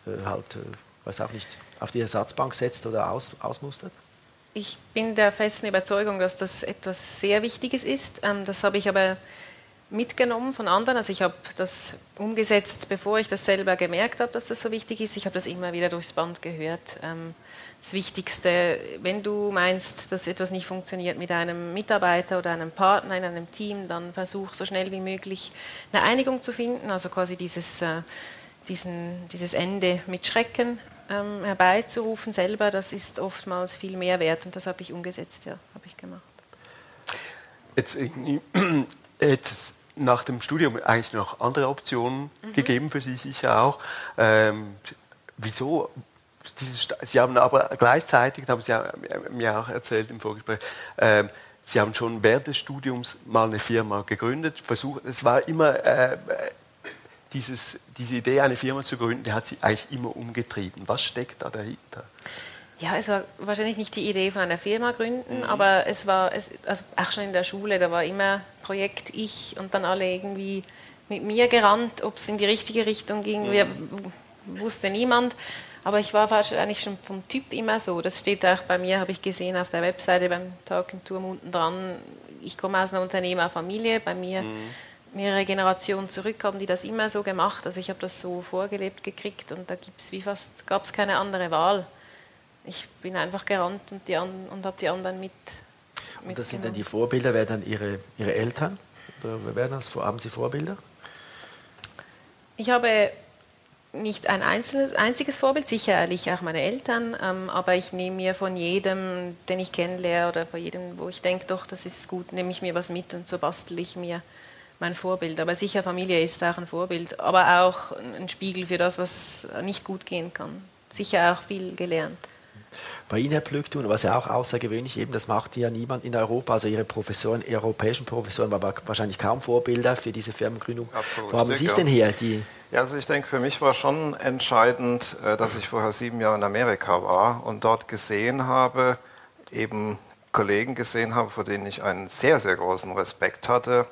äh, halt, äh, weiß auch nicht, auf die Ersatzbank setzt oder aus, ausmustert? Ich bin der festen Überzeugung, dass das etwas sehr Wichtiges ist. Ähm, das habe ich aber mitgenommen von anderen. Also ich habe das umgesetzt, bevor ich das selber gemerkt habe, dass das so wichtig ist. Ich habe das immer wieder durchs Band gehört. Ähm, das Wichtigste, wenn du meinst, dass etwas nicht funktioniert mit einem Mitarbeiter oder einem Partner in einem Team, dann versuch so schnell wie möglich eine Einigung zu finden, also quasi dieses, äh, diesen, dieses Ende mit Schrecken ähm, herbeizurufen selber, das ist oftmals viel mehr wert und das habe ich umgesetzt, ja, habe ich gemacht. Jetzt, jetzt nach dem Studium eigentlich noch andere Optionen mhm. gegeben für Sie sicher auch. Ähm, wieso? Sie haben aber gleichzeitig, haben Sie mir auch erzählt im Vorgespräch, ähm, Sie haben schon während des Studiums mal eine Firma gegründet. Versucht, es war immer äh, dieses, diese Idee, eine Firma zu gründen, die hat sie eigentlich immer umgetrieben. Was steckt da dahinter? Ja, es war wahrscheinlich nicht die Idee von einer Firma gründen, mhm. aber es war, es, also auch schon in der Schule, da war immer Projekt ich und dann alle irgendwie mit mir gerannt, ob es in die richtige Richtung ging, mhm. wir, wusste niemand. Aber ich war wahrscheinlich schon vom Typ immer so. Das steht auch bei mir, habe ich gesehen auf der Webseite beim Tag im Turm unten dran. Ich komme aus einer Unternehmerfamilie. Bei mir mhm. Mehrere Generationen zurück haben die das immer so gemacht. Also ich habe das so vorgelebt gekriegt und da gibt's wie fast gab es keine andere Wahl. Ich bin einfach gerannt und, und habe die anderen mit. Und das sind dann die Vorbilder, wer dann ihre, ihre Eltern? Oder wer das, haben Sie Vorbilder? Ich habe nicht ein einzelnes, einziges Vorbild, sicherlich auch meine Eltern, ähm, aber ich nehme mir von jedem, den ich kennenlerne oder von jedem, wo ich denke, doch, das ist gut, nehme ich mir was mit und so bastel ich mir mein Vorbild. Aber sicher, Familie ist auch ein Vorbild, aber auch ein Spiegel für das, was nicht gut gehen kann. Sicher auch viel gelernt bei Ihnen, Herr Plücktun, was ja auch außergewöhnlich eben, das macht ja niemand in Europa, also Ihre Professoren, Ihre europäischen Professoren waren wahrscheinlich kaum Vorbilder für diese Firmengründung. Absolut. Wo haben Sie es denn her? Die ja, also ich denke, für mich war schon entscheidend, äh, dass ich vorher sieben Jahre in Amerika war und dort gesehen habe, eben Kollegen gesehen habe, vor denen ich einen sehr, sehr großen Respekt hatte,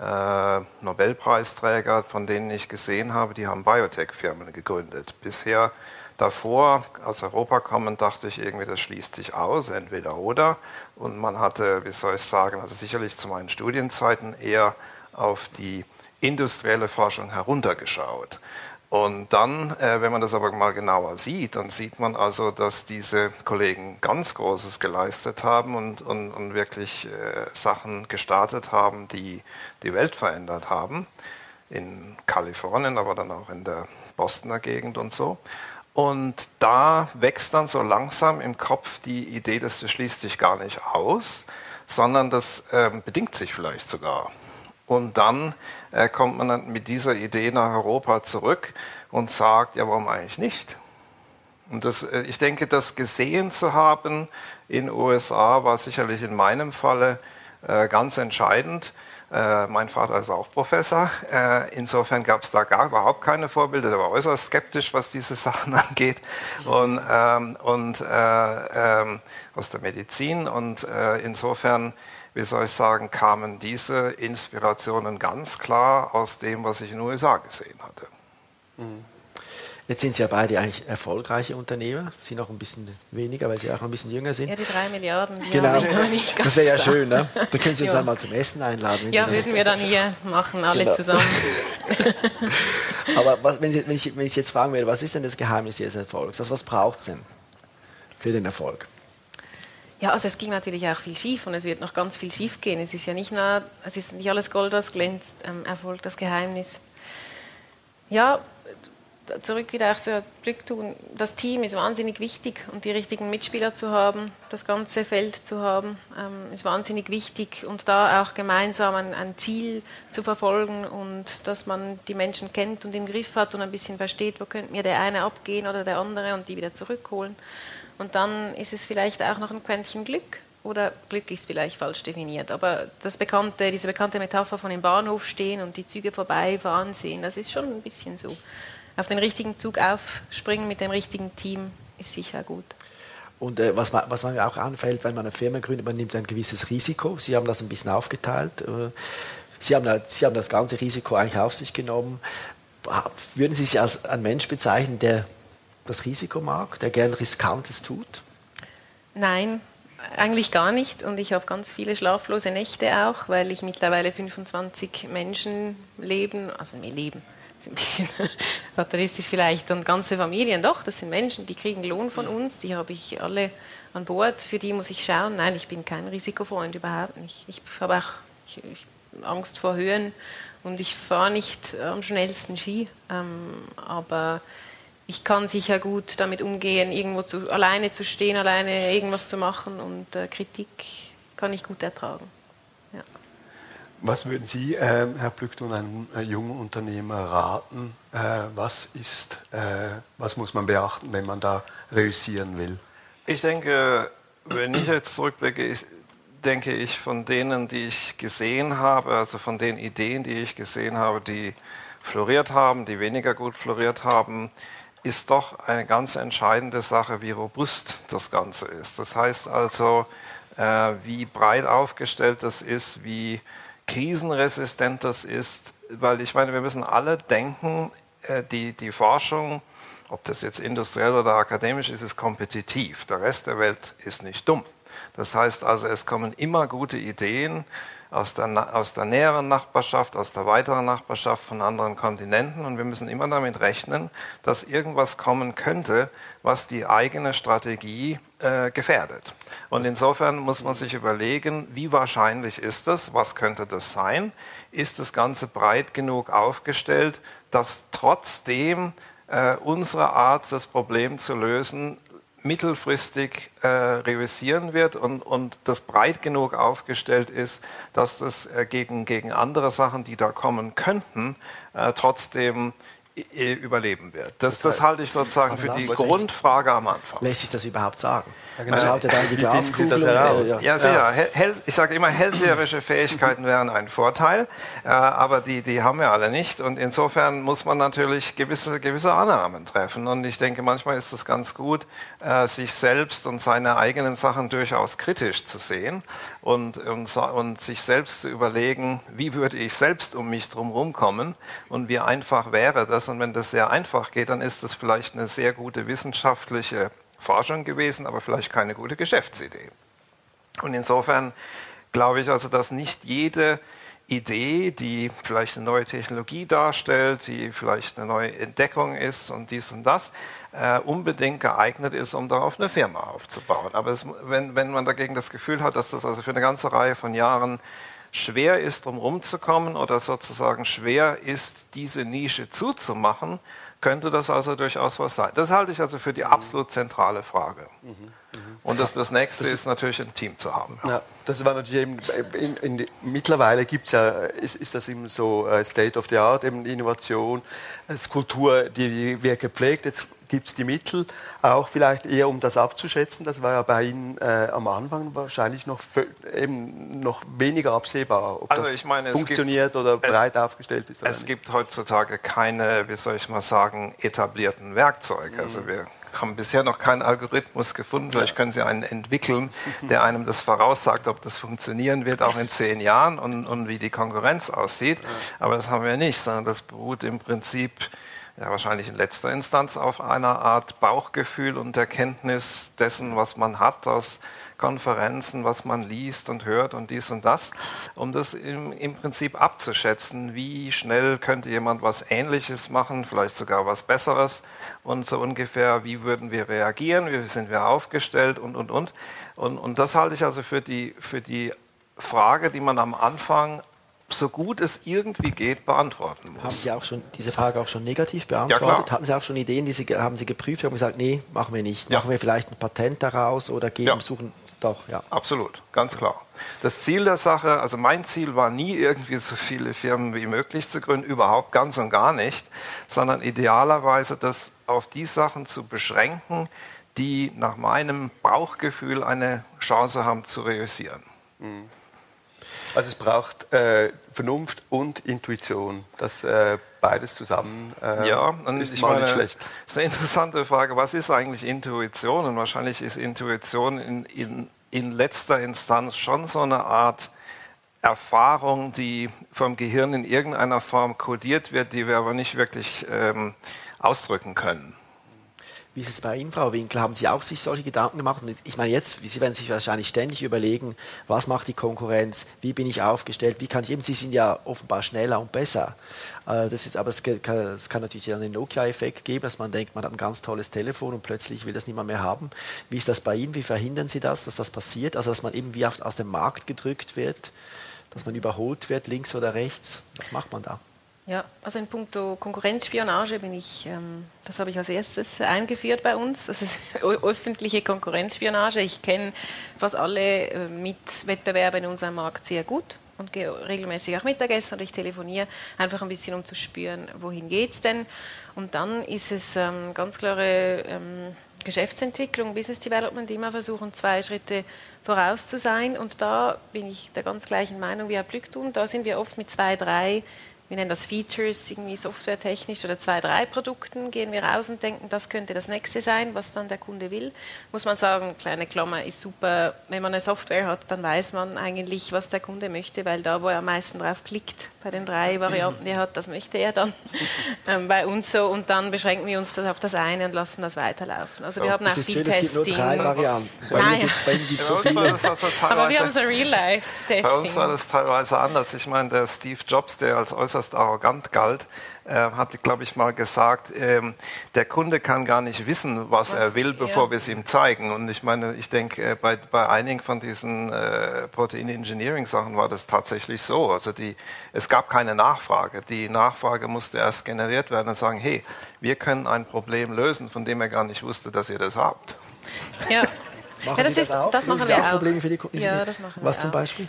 äh, Nobelpreisträger, von denen ich gesehen habe, die haben Biotech-Firmen gegründet. Bisher davor aus Europa kommen, dachte ich irgendwie, das schließt sich aus, entweder oder. Und man hatte, wie soll ich sagen, also sicherlich zu meinen Studienzeiten eher auf die industrielle Forschung heruntergeschaut. Und dann, äh, wenn man das aber mal genauer sieht, dann sieht man also, dass diese Kollegen ganz Großes geleistet haben und, und, und wirklich äh, Sachen gestartet haben, die die Welt verändert haben. In Kalifornien, aber dann auch in der Bostoner Gegend und so. Und da wächst dann so langsam im Kopf die Idee, dass das schließt sich gar nicht aus, sondern das äh, bedingt sich vielleicht sogar. Und dann äh, kommt man dann mit dieser Idee nach Europa zurück und sagt, ja, warum eigentlich nicht? Und das, äh, ich denke, das gesehen zu haben in USA war sicherlich in meinem Falle äh, ganz entscheidend. Äh, mein Vater ist auch Professor. Äh, insofern gab es da gar überhaupt keine Vorbilder. Der war äußerst skeptisch, was diese Sachen angeht. Und, ähm, und äh, ähm, aus der Medizin. Und äh, insofern, wie soll ich sagen, kamen diese Inspirationen ganz klar aus dem, was ich in den USA gesehen hatte. Mhm. Jetzt sind Sie ja beide eigentlich erfolgreiche Unternehmer. Sie noch ein bisschen weniger, weil Sie auch noch ein bisschen jünger sind. Ja, die drei Milliarden. Die genau. das wäre ja schön, ne? Da können Sie uns ja. einmal zum Essen einladen. Ja, würden wir dann hier machen, alle genau. zusammen. Aber was, wenn, Sie, wenn, ich, wenn ich jetzt fragen würde, was ist denn das Geheimnis Ihres Erfolgs? Also was braucht es denn für den Erfolg? Ja, also es ging natürlich auch viel schief und es wird noch ganz viel schief gehen. Es ist ja nicht nur, es ist nicht alles Gold, was glänzt, ähm, Erfolg, das Geheimnis. Ja, zurück wieder auch zu Glück tun. Das Team ist wahnsinnig wichtig und die richtigen Mitspieler zu haben, das ganze Feld zu haben, ähm, ist wahnsinnig wichtig und da auch gemeinsam ein, ein, Ziel zu verfolgen und dass man die Menschen kennt und im Griff hat und ein bisschen versteht, wo könnte mir der eine abgehen oder der andere und die wieder zurückholen. Und dann ist es vielleicht auch noch ein Quäntchen Glück oder Glück ist vielleicht falsch definiert, aber das bekannte, diese bekannte Metapher von im Bahnhof stehen und die Züge vorbeifahren sehen, das ist schon ein bisschen so auf den richtigen Zug aufspringen mit dem richtigen Team ist sicher gut. Und äh, was, was mir auch anfällt, wenn man eine Firma gründet, man nimmt ein gewisses Risiko. Sie haben das ein bisschen aufgeteilt. Äh, Sie haben, Sie haben das ganze Risiko eigentlich auf sich genommen. Würden Sie sich als ein Mensch bezeichnen, der das Risiko mag, der gern Riskantes tut? Nein, eigentlich gar nicht. Und ich habe ganz viele schlaflose Nächte auch, weil ich mittlerweile 25 Menschen leben, also mir leben, ein bisschen fatalistisch vielleicht, und ganze Familien, doch, das sind Menschen, die kriegen Lohn von uns, die habe ich alle an Bord, für die muss ich schauen. Nein, ich bin kein Risikofreund, überhaupt nicht. Ich habe auch ich, ich, Angst vor Höhen und ich fahre nicht am schnellsten Ski, ähm, aber ich kann sicher gut damit umgehen, irgendwo zu, alleine zu stehen, alleine irgendwas zu machen und äh, Kritik kann ich gut ertragen. Ja. Was würden Sie, äh, Herr Plückton, einem äh, jungen Unternehmer raten? Äh, was, ist, äh, was muss man beachten, wenn man da reüssieren will? Ich denke, wenn ich jetzt zurückblicke, ist, denke ich, von denen, die ich gesehen habe, also von den Ideen, die ich gesehen habe, die floriert haben, die weniger gut floriert haben, ist doch eine ganz entscheidende Sache, wie robust das Ganze ist. Das heißt also, äh, wie breit aufgestellt das ist, wie krisenresistent das ist, weil ich meine, wir müssen alle denken, äh, die, die Forschung ob das jetzt industriell oder akademisch ist, ist kompetitiv. Der Rest der Welt ist nicht dumm. Das heißt also, es kommen immer gute Ideen aus der, aus der näheren Nachbarschaft, aus der weiteren Nachbarschaft von anderen Kontinenten und wir müssen immer damit rechnen, dass irgendwas kommen könnte, was die eigene Strategie äh, gefährdet. Und insofern muss man sich überlegen, wie wahrscheinlich ist das, was könnte das sein, ist das Ganze breit genug aufgestellt, dass trotzdem äh, unsere Art, das Problem zu lösen, mittelfristig äh, revisieren wird und, und das breit genug aufgestellt ist, dass das äh, gegen, gegen andere Sachen, die da kommen könnten, äh, trotzdem überleben wird. Das, das halte ich sozusagen für die Grundfrage am Anfang. Lässt sich das überhaupt sagen? Ja, genau. Man schaut ja da in die Glaskugel. Ja, ja, sehr. Ja. Ich sage immer, hellseherische Fähigkeiten wären ein Vorteil, äh, aber die, die haben wir alle nicht. Und insofern muss man natürlich gewisse, gewisse Annahmen treffen. Und ich denke, manchmal ist es ganz gut, äh, sich selbst und seine eigenen Sachen durchaus kritisch zu sehen und, und, und sich selbst zu überlegen, wie würde ich selbst um mich drum kommen und wie einfach wäre das. Und wenn das sehr einfach geht, dann ist das vielleicht eine sehr gute wissenschaftliche Forschung gewesen, aber vielleicht keine gute Geschäftsidee. Und insofern glaube ich also, dass nicht jede Idee, die vielleicht eine neue Technologie darstellt, die vielleicht eine neue Entdeckung ist und dies und das, äh, unbedingt geeignet ist, um darauf eine Firma aufzubauen. Aber es, wenn, wenn man dagegen das Gefühl hat, dass das also für eine ganze Reihe von Jahren schwer ist, drum rumzukommen oder sozusagen schwer ist, diese Nische zuzumachen, könnte das also durchaus was sein. Das halte ich also für die absolut zentrale Frage. Mhm. Mhm. Und das, das nächste das ist, ist, natürlich ein Team zu haben. Ja. das war natürlich eben, in, in, mittlerweile gibt's ja, ist, ist das eben so äh, State of the Art, eben Innovation, Kultur, die wird gepflegt. Jetzt gibt es die Mittel, auch vielleicht eher um das abzuschätzen. Das war ja bei Ihnen äh, am Anfang wahrscheinlich noch, eben noch weniger absehbar, ob also das meine, funktioniert gibt, oder breit es, aufgestellt ist. es nicht. gibt heutzutage keine, wie soll ich mal sagen, etablierten Werkzeuge. Also mhm. Also wir haben bisher noch keinen Algorithmus gefunden. Vielleicht können Sie einen entwickeln, der einem das voraussagt, ob das funktionieren wird, auch in zehn Jahren und, und wie die Konkurrenz aussieht. Aber das haben wir nicht, sondern das beruht im Prinzip ja, wahrscheinlich in letzter Instanz auf einer Art Bauchgefühl und Erkenntnis dessen, was man hat aus Konferenzen, was man liest und hört und dies und das, um das im, im Prinzip abzuschätzen, wie schnell könnte jemand was Ähnliches machen, vielleicht sogar was Besseres und so ungefähr, wie würden wir reagieren, wie sind wir aufgestellt und, und, und. Und, und das halte ich also für die, für die Frage, die man am Anfang so gut es irgendwie geht, beantworten muss. Haben Sie auch schon diese Frage auch schon negativ beantwortet? Ja, Hatten Sie auch schon Ideen, die Sie, haben Sie geprüft und gesagt, nee, machen wir nicht. Ja. Machen wir vielleicht ein Patent daraus oder geben, ja. suchen doch, ja. Absolut, ganz klar. Das Ziel der Sache, also mein Ziel war nie irgendwie so viele Firmen wie möglich zu gründen, überhaupt ganz und gar nicht, sondern idealerweise das auf die Sachen zu beschränken, die nach meinem Bauchgefühl eine Chance haben zu reüssieren. Mhm. Also es braucht äh, Vernunft und Intuition. Das äh, beides zusammen äh, ja, ist mal meine, nicht schlecht. Das ist eine interessante Frage. Was ist eigentlich Intuition? Und wahrscheinlich ist Intuition in, in, in letzter Instanz schon so eine Art Erfahrung, die vom Gehirn in irgendeiner Form kodiert wird, die wir aber nicht wirklich ähm, ausdrücken können. Wie ist es bei Ihnen, Frau Winkler? Haben Sie auch sich solche Gedanken gemacht? Und ich meine, jetzt, Sie werden sich wahrscheinlich ständig überlegen, was macht die Konkurrenz? Wie bin ich aufgestellt? Wie kann ich eben, Sie sind ja offenbar schneller und besser. Äh, das ist, aber es kann, es kann natürlich einen Nokia-Effekt geben, dass man denkt, man hat ein ganz tolles Telefon und plötzlich will das niemand mehr haben. Wie ist das bei Ihnen? Wie verhindern Sie das, dass das passiert? Also, dass man eben wie aus dem Markt gedrückt wird, dass man überholt wird, links oder rechts? Was macht man da? Ja, also in puncto Konkurrenzspionage bin ich, ähm, das habe ich als erstes eingeführt bei uns. Das ist öffentliche Konkurrenzspionage. Ich kenne fast alle äh, Mitwettbewerber in unserem Markt sehr gut und gehe regelmäßig auch Mittagessen und ich telefoniere einfach ein bisschen, um zu spüren, wohin geht es denn. Und dann ist es ähm, ganz klare ähm, Geschäftsentwicklung, Business Development, immer versuchen, zwei Schritte voraus zu sein. Und da bin ich der ganz gleichen Meinung wie Herr Blücktum. Da sind wir oft mit zwei, drei wir nennen das Features, irgendwie softwaretechnisch oder zwei, drei Produkten, gehen wir raus und denken, das könnte das nächste sein, was dann der Kunde will. Muss man sagen, kleine Klammer ist super, wenn man eine Software hat, dann weiß man eigentlich, was der Kunde möchte, weil da, wo er am meisten drauf klickt, bei den drei Varianten, die er hat, das möchte er dann ähm, bei uns so und dann beschränken wir uns das auf das eine und lassen das weiterlaufen. Also wir haben das auch viel schön, Testing. Es gibt nur drei Varianten. Bei Nein. mir gibt's- bei Ihnen gibt es so Bei uns war viele. das also Aber wir haben so Real-Life-Testing. Bei uns war das teilweise anders. Ich meine, der Steve Jobs, der als äußerst arrogant galt, äh, hatte, glaube ich, mal gesagt, ähm, der Kunde kann gar nicht wissen, was, Was- er will, bevor wir es ihm zeigen. Und ich meine, ich denke, äh, bei, bei einigen von diesen äh, Protein-Engineering-Sachen war das tatsächlich so. Also die, es gab keine Nachfrage. Die Nachfrage musste erst generiert werden und sagen, hey, wir können ein Problem lösen, von dem er gar nicht wusste, dass ihr das habt. Ja. Machen ja, das, Sie ist, auch? das machen wir auch auch. Probleme für die Kunden? Ja, das machen Was wir zum auch. Beispiel?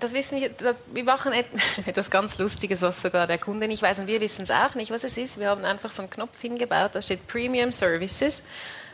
Das wissen wir, wir machen et- etwas ganz Lustiges, was sogar der Kunde nicht weiß und wir wissen es auch nicht, was es ist. Wir haben einfach so einen Knopf hingebaut, da steht Premium Services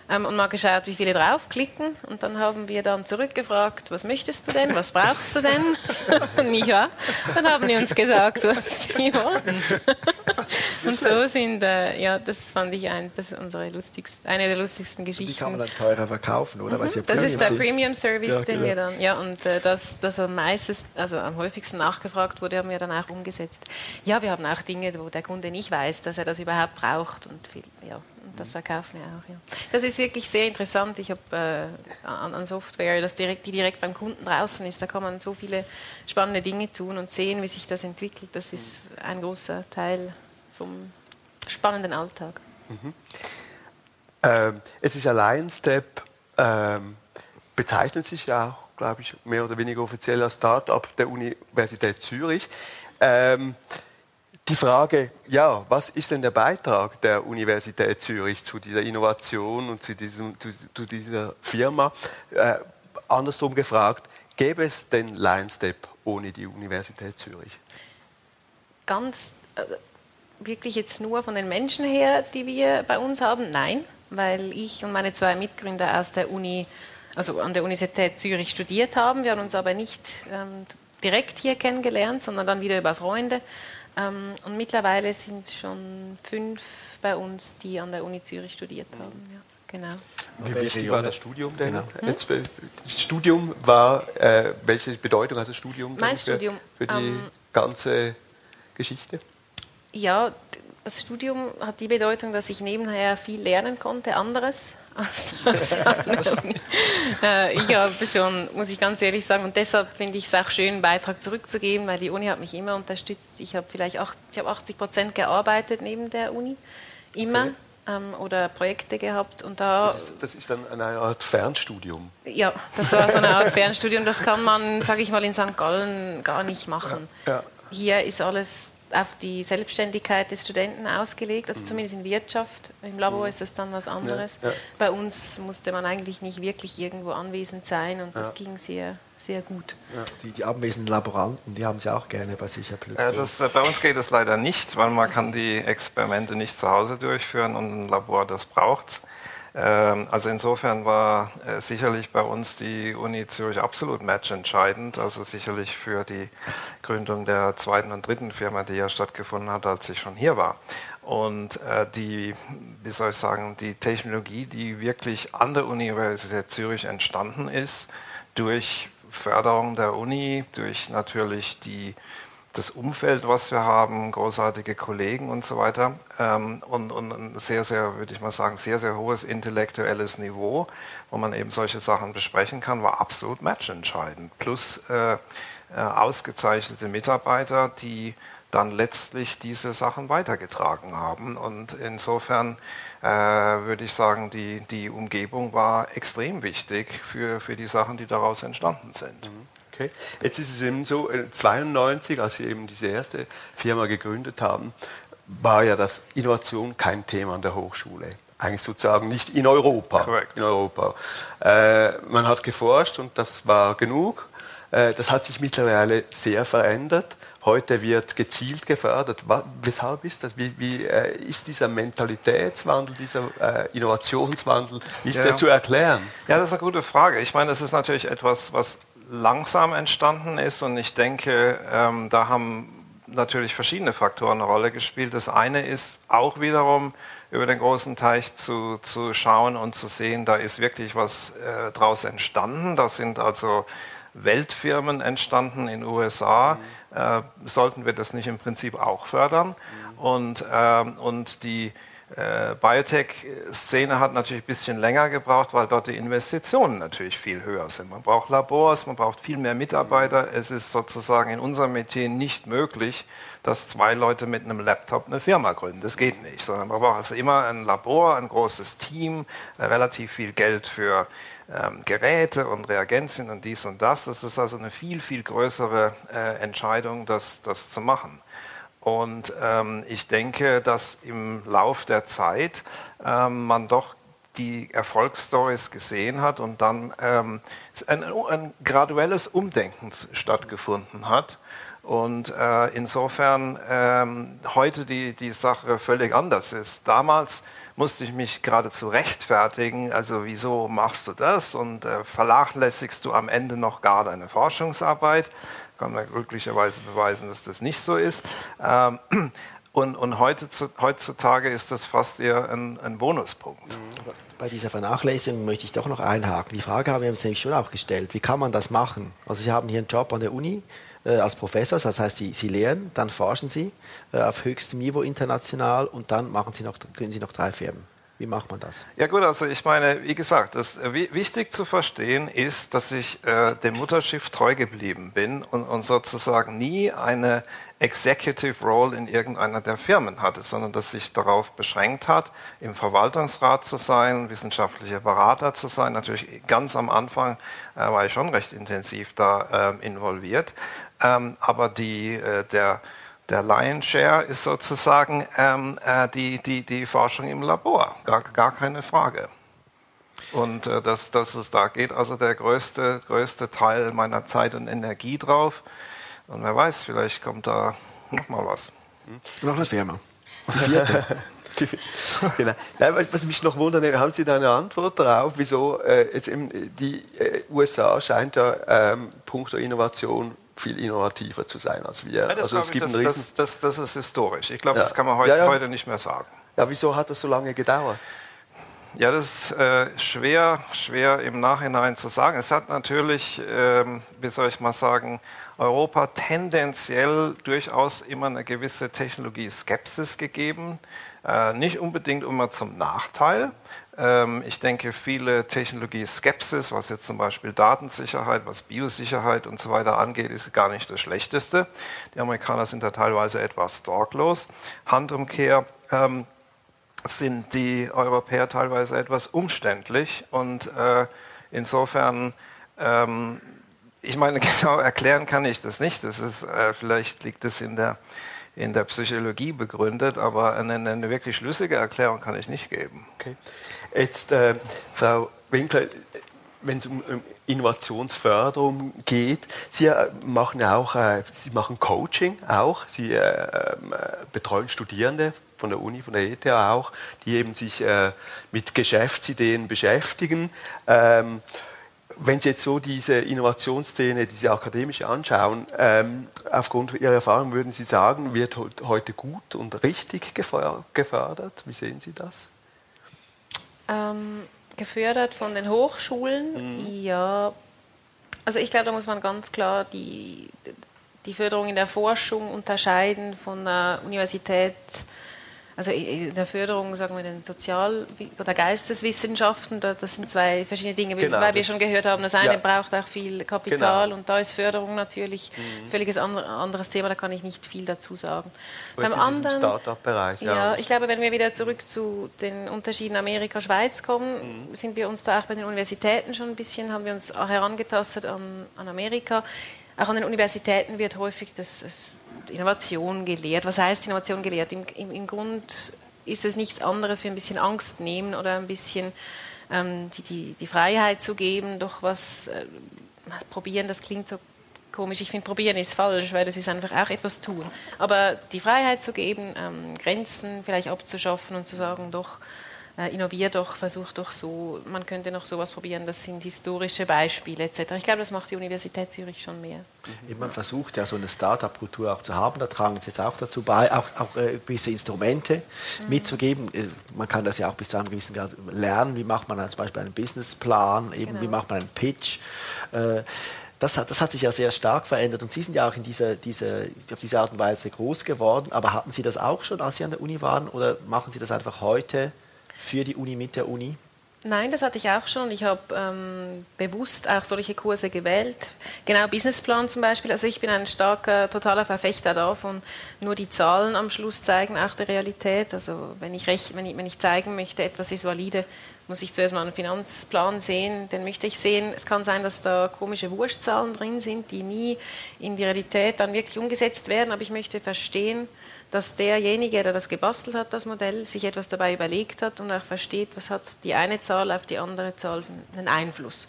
ähm, und mal geschaut, wie viele draufklicken und dann haben wir dann zurückgefragt, was möchtest du denn, was brauchst du denn? nicht wahr? Dann haben die uns gesagt, was sie wollen. und so sind, äh, ja, das fand ich ein, das unsere lustigste, eine der lustigsten Geschichten. Die kann man dann teurer verkaufen, oder? Ja Das ist der sind. Premium Service, Ja, den genau. wir dann, ja, und äh, das, das am meisten, also am häufigsten nachgefragt wurde, haben wir dann auch umgesetzt. Ja, wir haben auch Dinge, wo der Kunde nicht weiß, dass er das überhaupt braucht und viel, ja, und das verkaufen wir auch. Ja. Das ist wirklich sehr interessant. Ich habe äh, an, an Software, das direkt, die direkt beim Kunden draußen ist, da kann man so viele spannende Dinge tun und sehen, wie sich das entwickelt. Das ist ein großer Teil vom spannenden Alltag. Ähm, es ist allein Step, ähm, bezeichnet sich ja auch, glaube ich, mehr oder weniger offiziell als Start-up der Universität Zürich. Ähm, die Frage, ja, was ist denn der Beitrag der Universität Zürich zu dieser Innovation und zu, diesem, zu, zu dieser Firma? Äh, andersrum gefragt, gäbe es denn LionStep ohne die Universität Zürich? ganz äh, wirklich jetzt nur von den Menschen her, die wir bei uns haben? Nein, weil ich und meine zwei Mitgründer aus der Uni, also an der Universität Zürich studiert haben. Wir haben uns aber nicht ähm, direkt hier kennengelernt, sondern dann wieder über Freunde. Ähm, und mittlerweile sind es schon fünf bei uns, die an der Uni Zürich studiert haben. Ja, genau. Wie wichtig war das Studium denn? Genau. Jetzt, äh, das Studium war, äh, welche Bedeutung hat das Studium Mein für, Studium, für die ähm, ganze Geschichte? Ja, das Studium hat die Bedeutung, dass ich nebenher viel lernen konnte, anderes als, als anderes. äh, ich habe schon, muss ich ganz ehrlich sagen, und deshalb finde ich es auch schön, einen Beitrag zurückzugeben, weil die Uni hat mich immer unterstützt. Ich habe vielleicht acht, ich habe 80 Prozent gearbeitet neben der Uni, immer. Okay. Ähm, oder Projekte gehabt und da Das ist, das ist dann eine Art Fernstudium. ja, das war so eine Art Fernstudium. Das kann man, sage ich mal, in St. Gallen gar nicht machen. Ja. Hier ist alles auf die Selbstständigkeit des Studenten ausgelegt, also zumindest in Wirtschaft. Im Labor ist es dann was anderes. Mhm. Ja, ja. Bei uns musste man eigentlich nicht wirklich irgendwo anwesend sein und das Ja. ging sehr, sehr gut. Die, die anwesenden Laboranten, die haben sie auch gerne bei sich. Äh, das, äh, bei uns geht es leider nicht, weil man kann die Experimente nicht zu Hause durchführen und ein Labor das braucht. Ähm, also insofern war äh, sicherlich bei uns die Uni Zürich absolut matchentscheidend, also sicherlich für die Gründung der zweiten und dritten Firma, die ja stattgefunden hat, als ich schon hier war. Und äh, die, wie soll ich sagen, die Technologie, die wirklich an der Universität Zürich entstanden ist, durch Förderung der Uni, durch natürlich die das Umfeld, was wir haben, großartige Kollegen und so weiter ähm, und, und ein sehr, sehr, würde ich mal sagen, sehr, sehr hohes intellektuelles Niveau, wo man eben solche Sachen besprechen kann, war absolut matchentscheidend. Plus äh, äh, ausgezeichnete Mitarbeiter, die dann letztlich diese Sachen weitergetragen haben. Und insofern äh, würde ich sagen, die, die Umgebung war extrem wichtig für, für die Sachen, die daraus entstanden sind. Okay. Jetzt ist es eben so, äh, 92, als Sie eben diese erste Firma gegründet haben, war ja das Innovation kein Thema an der Hochschule. Eigentlich sozusagen nicht in Europa. Korrekt. In Europa. Äh, man hat geforscht und das war genug. Äh, das hat sich mittlerweile sehr verändert. Heute wird gezielt gefördert. Wa- Weshalb ist das? Wie, wie äh, ist dieser Mentalitätswandel, dieser äh, Innovationswandel, wie ist Ja. der zu erklären? Ja, das ist eine gute Frage. Ich meine, es ist natürlich etwas, was langsam entstanden ist und ich denke, ähm, da haben natürlich verschiedene Faktoren eine Rolle gespielt. Das eine ist auch wiederum über den großen Teich zu, zu schauen und zu sehen, da ist wirklich was äh, draus entstanden. Da sind also Weltfirmen entstanden in den USA. Mhm. Äh, sollten wir das nicht im Prinzip auch fördern? Mhm. Und, äh, und die äh, Biotech-Szene hat natürlich ein bisschen länger gebraucht, weil dort die Investitionen natürlich viel höher sind. Man braucht Labors, man braucht viel mehr Mitarbeiter. Es ist sozusagen in unserem Metier nicht möglich, dass zwei Leute mit einem Laptop eine Firma gründen. Das geht nicht, sondern man braucht also immer ein Labor, ein großes Team, äh, relativ viel Geld für ähm, Geräte und Reagenzien und dies und das. Das ist also eine viel, viel größere äh, Entscheidung, das, das zu machen. Und ähm, ich denke, dass im Lauf der Zeit ähm, man doch die Erfolgsstories gesehen hat und dann ähm, ein, ein, graduelles Umdenken stattgefunden hat. Und äh, insofern ähm, heute die, die Sache völlig anders ist. Damals musste ich mich geradezu rechtfertigen, also wieso machst du das und äh, vernachlässigst du am Ende noch gar deine Forschungsarbeit kann man glücklicherweise beweisen, dass das nicht so ist. Ähm, und, und heutzutage ist das fast eher ein, ein Bonuspunkt. Bei dieser Vernachlässigung möchte ich doch noch einhaken. Die Frage haben wir uns nämlich schon auch gestellt. Wie kann man das machen? Also Sie haben hier einen Job an der Uni äh, als Professor, das heißt, Sie, Sie lehren, dann forschen Sie äh, auf höchstem Niveau international und dann machen Sie noch, können Sie noch drei Firmen. Wie macht man das? Ja gut, also ich meine, wie gesagt, das, äh, wichtig zu verstehen ist, dass ich äh, dem Mutterschiff treu geblieben bin und, und, sozusagen nie eine Executive Role in irgendeiner der Firmen hatte, sondern dass sich darauf beschränkt hat, im Verwaltungsrat zu sein, wissenschaftlicher Berater zu sein. Natürlich ganz am Anfang äh, war ich schon recht intensiv da äh, involviert, ähm, aber die, äh, der der Lion's Share ist sozusagen ähm, äh, die, die, die Forschung im Labor, gar, gar keine Frage. Und äh, dass, dass es da geht, also der größte, größte Teil meiner Zeit und Energie drauf. Und wer weiß, vielleicht kommt da noch mal was. Noch eine Firma. Die vierte. genau. Nein, was mich noch wundert, haben Sie da eine Antwort darauf, wieso äh, jetzt eben die äh, USA scheint ja ähm, punkto Innovation viel innovativer zu sein als wir. Ja, also es gibt ich, das, das, das, das, ist historisch. Ich glaube, ja. das kann man heute, ja, heute, nicht mehr sagen. Ja, wieso hat das so lange gedauert? Ja, das ist äh, schwer, schwer im Nachhinein zu sagen. Es hat natürlich, ähm, wie soll ich mal sagen, Europa tendenziell durchaus immer eine gewisse Technologie-Skepsis gegeben. Äh, nicht unbedingt immer zum Nachteil. Ähm, ich denke, viele Technologie-Skepsis, was jetzt zum Beispiel Datensicherheit, was Biosicherheit und so weiter angeht, ist gar nicht das Schlechteste. Die Amerikaner sind da teilweise etwas sorglos. Handumkehr ähm, sind die Europäer teilweise etwas umständlich und äh, insofern ähm, ich meine, genau erklären kann ich das nicht. Das ist, äh, vielleicht liegt es in der in der Psychologie begründet, aber eine, eine wirklich schlüssige Erklärung kann ich nicht geben. Okay. Jetzt, äh, Frau Winkler, wenn es um, Innovationsförderung geht, Sie äh, machen auch, äh, Sie machen Coaching auch, Sie äh, ähm, betreuen Studierende von der Uni, von der ETH auch, die eben sich mit Geschäftsideen beschäftigen. Wenn Sie jetzt so diese Innovationsszene, diese akademische anschauen, ähm, aufgrund Ihrer Erfahrung würden Sie sagen, wird heute gut und richtig gefördert? Wie sehen Sie das? Ähm, gefördert von den Hochschulen, mhm. ja. Also ich glaube, da muss man ganz klar die, die Förderung in der Forschung unterscheiden von der Universität also in der Förderung, sagen wir, den Sozial- oder Geisteswissenschaften, das sind zwei verschiedene Dinge, genau, weil wir schon gehört haben, das eine ja. braucht auch viel Kapital genau. und da ist Förderung natürlich mhm. völliges anderes Thema, da kann ich nicht viel dazu sagen. Beim anderen Startup-Bereich. Ja, ja, ich glaube, wenn wir wieder zurück zu den Unterschieden Amerika-Schweiz kommen, mhm. sind wir uns da auch bei den Universitäten schon ein bisschen, haben wir uns herangetastet an, an Amerika. Auch an den Universitäten wird häufig das, das Innovation gelehrt. Was heißt Innovation gelehrt? Im, im, Im Grund ist es nichts anderes wie ein bisschen Angst nehmen oder ein bisschen ähm, die, die, die, Freiheit zu geben, doch was äh, probieren, das klingt so komisch. Ich finde, probieren ist falsch, weil das ist einfach auch etwas tun. Aber die Freiheit zu geben, ähm, Grenzen vielleicht abzuschaffen und zu sagen, doch, innovier doch, versuch doch so, man könnte noch sowas probieren, das sind historische Beispiele etc. Ich glaube, das macht die Universität Zürich schon mehr. Mhm. Man versucht ja so eine Start-up-Kultur auch zu haben, da tragen Sie jetzt auch dazu bei, auch, auch äh, gewisse Instrumente mhm. mitzugeben. Äh, man kann das ja auch bis zu einem gewissen Grad lernen, wie macht man zum Beispiel einen Businessplan, eben genau. wie macht man einen Pitch. Äh, das hat, das hat sich ja sehr stark verändert und Sie sind ja auch in dieser, dieser, auf diese Art und Weise groß geworden. Aber hatten Sie das auch schon, als Sie an der Uni waren oder machen Sie das einfach heute für die Uni mit der Uni? Nein, das hatte ich auch schon. Ich habe ähm, bewusst auch solche Kurse gewählt. Genau, Businessplan zum Beispiel. Also ich bin ein starker, totaler Verfechter davon, nur die Zahlen am Schluss zeigen auch der Realität. Also wenn ich, recht, wenn ich, wenn ich zeigen möchte, etwas ist valide, muss ich zuerst mal einen Finanzplan sehen, den möchte ich sehen. Es kann sein, dass da komische Wurstzahlen drin sind, die nie in die Realität dann wirklich umgesetzt werden, aber ich möchte verstehen, dass derjenige, der das gebastelt hat, das Modell, sich etwas dabei überlegt hat und auch versteht, was hat die eine Zahl auf die andere Zahl einen Einfluss.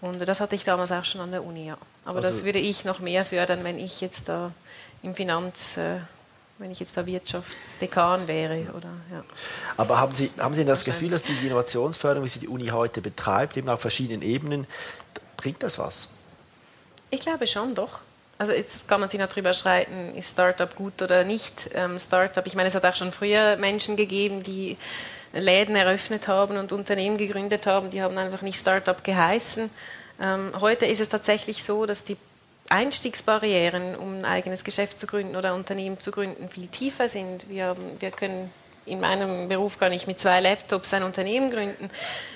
Und das hatte ich damals auch schon an der Uni, ja. Aber also das würde ich noch mehr fördern, wenn ich jetzt da im Finanz... Äh, wenn ich jetzt da Wirtschaftsdekan wäre. Oder, ja. Aber haben Sie, haben Sie das Gefühl, dass die Innovationsförderung, wie sie die Uni heute betreibt, eben auf verschiedenen Ebenen, bringt das was? Ich glaube schon, doch. Also jetzt kann man sich noch darüber streiten, ist Startup gut oder nicht. Ähm, Startup, ich meine, es hat auch schon früher Menschen gegeben, die Läden eröffnet haben und Unternehmen gegründet haben, die haben einfach nicht Startup geheißen. Ähm, heute ist es tatsächlich so, dass die Einstiegsbarrieren, um ein eigenes Geschäft zu gründen oder ein Unternehmen zu gründen, viel tiefer sind. Wir, haben, wir können in meinem Beruf gar nicht mit zwei Laptops ein Unternehmen gründen.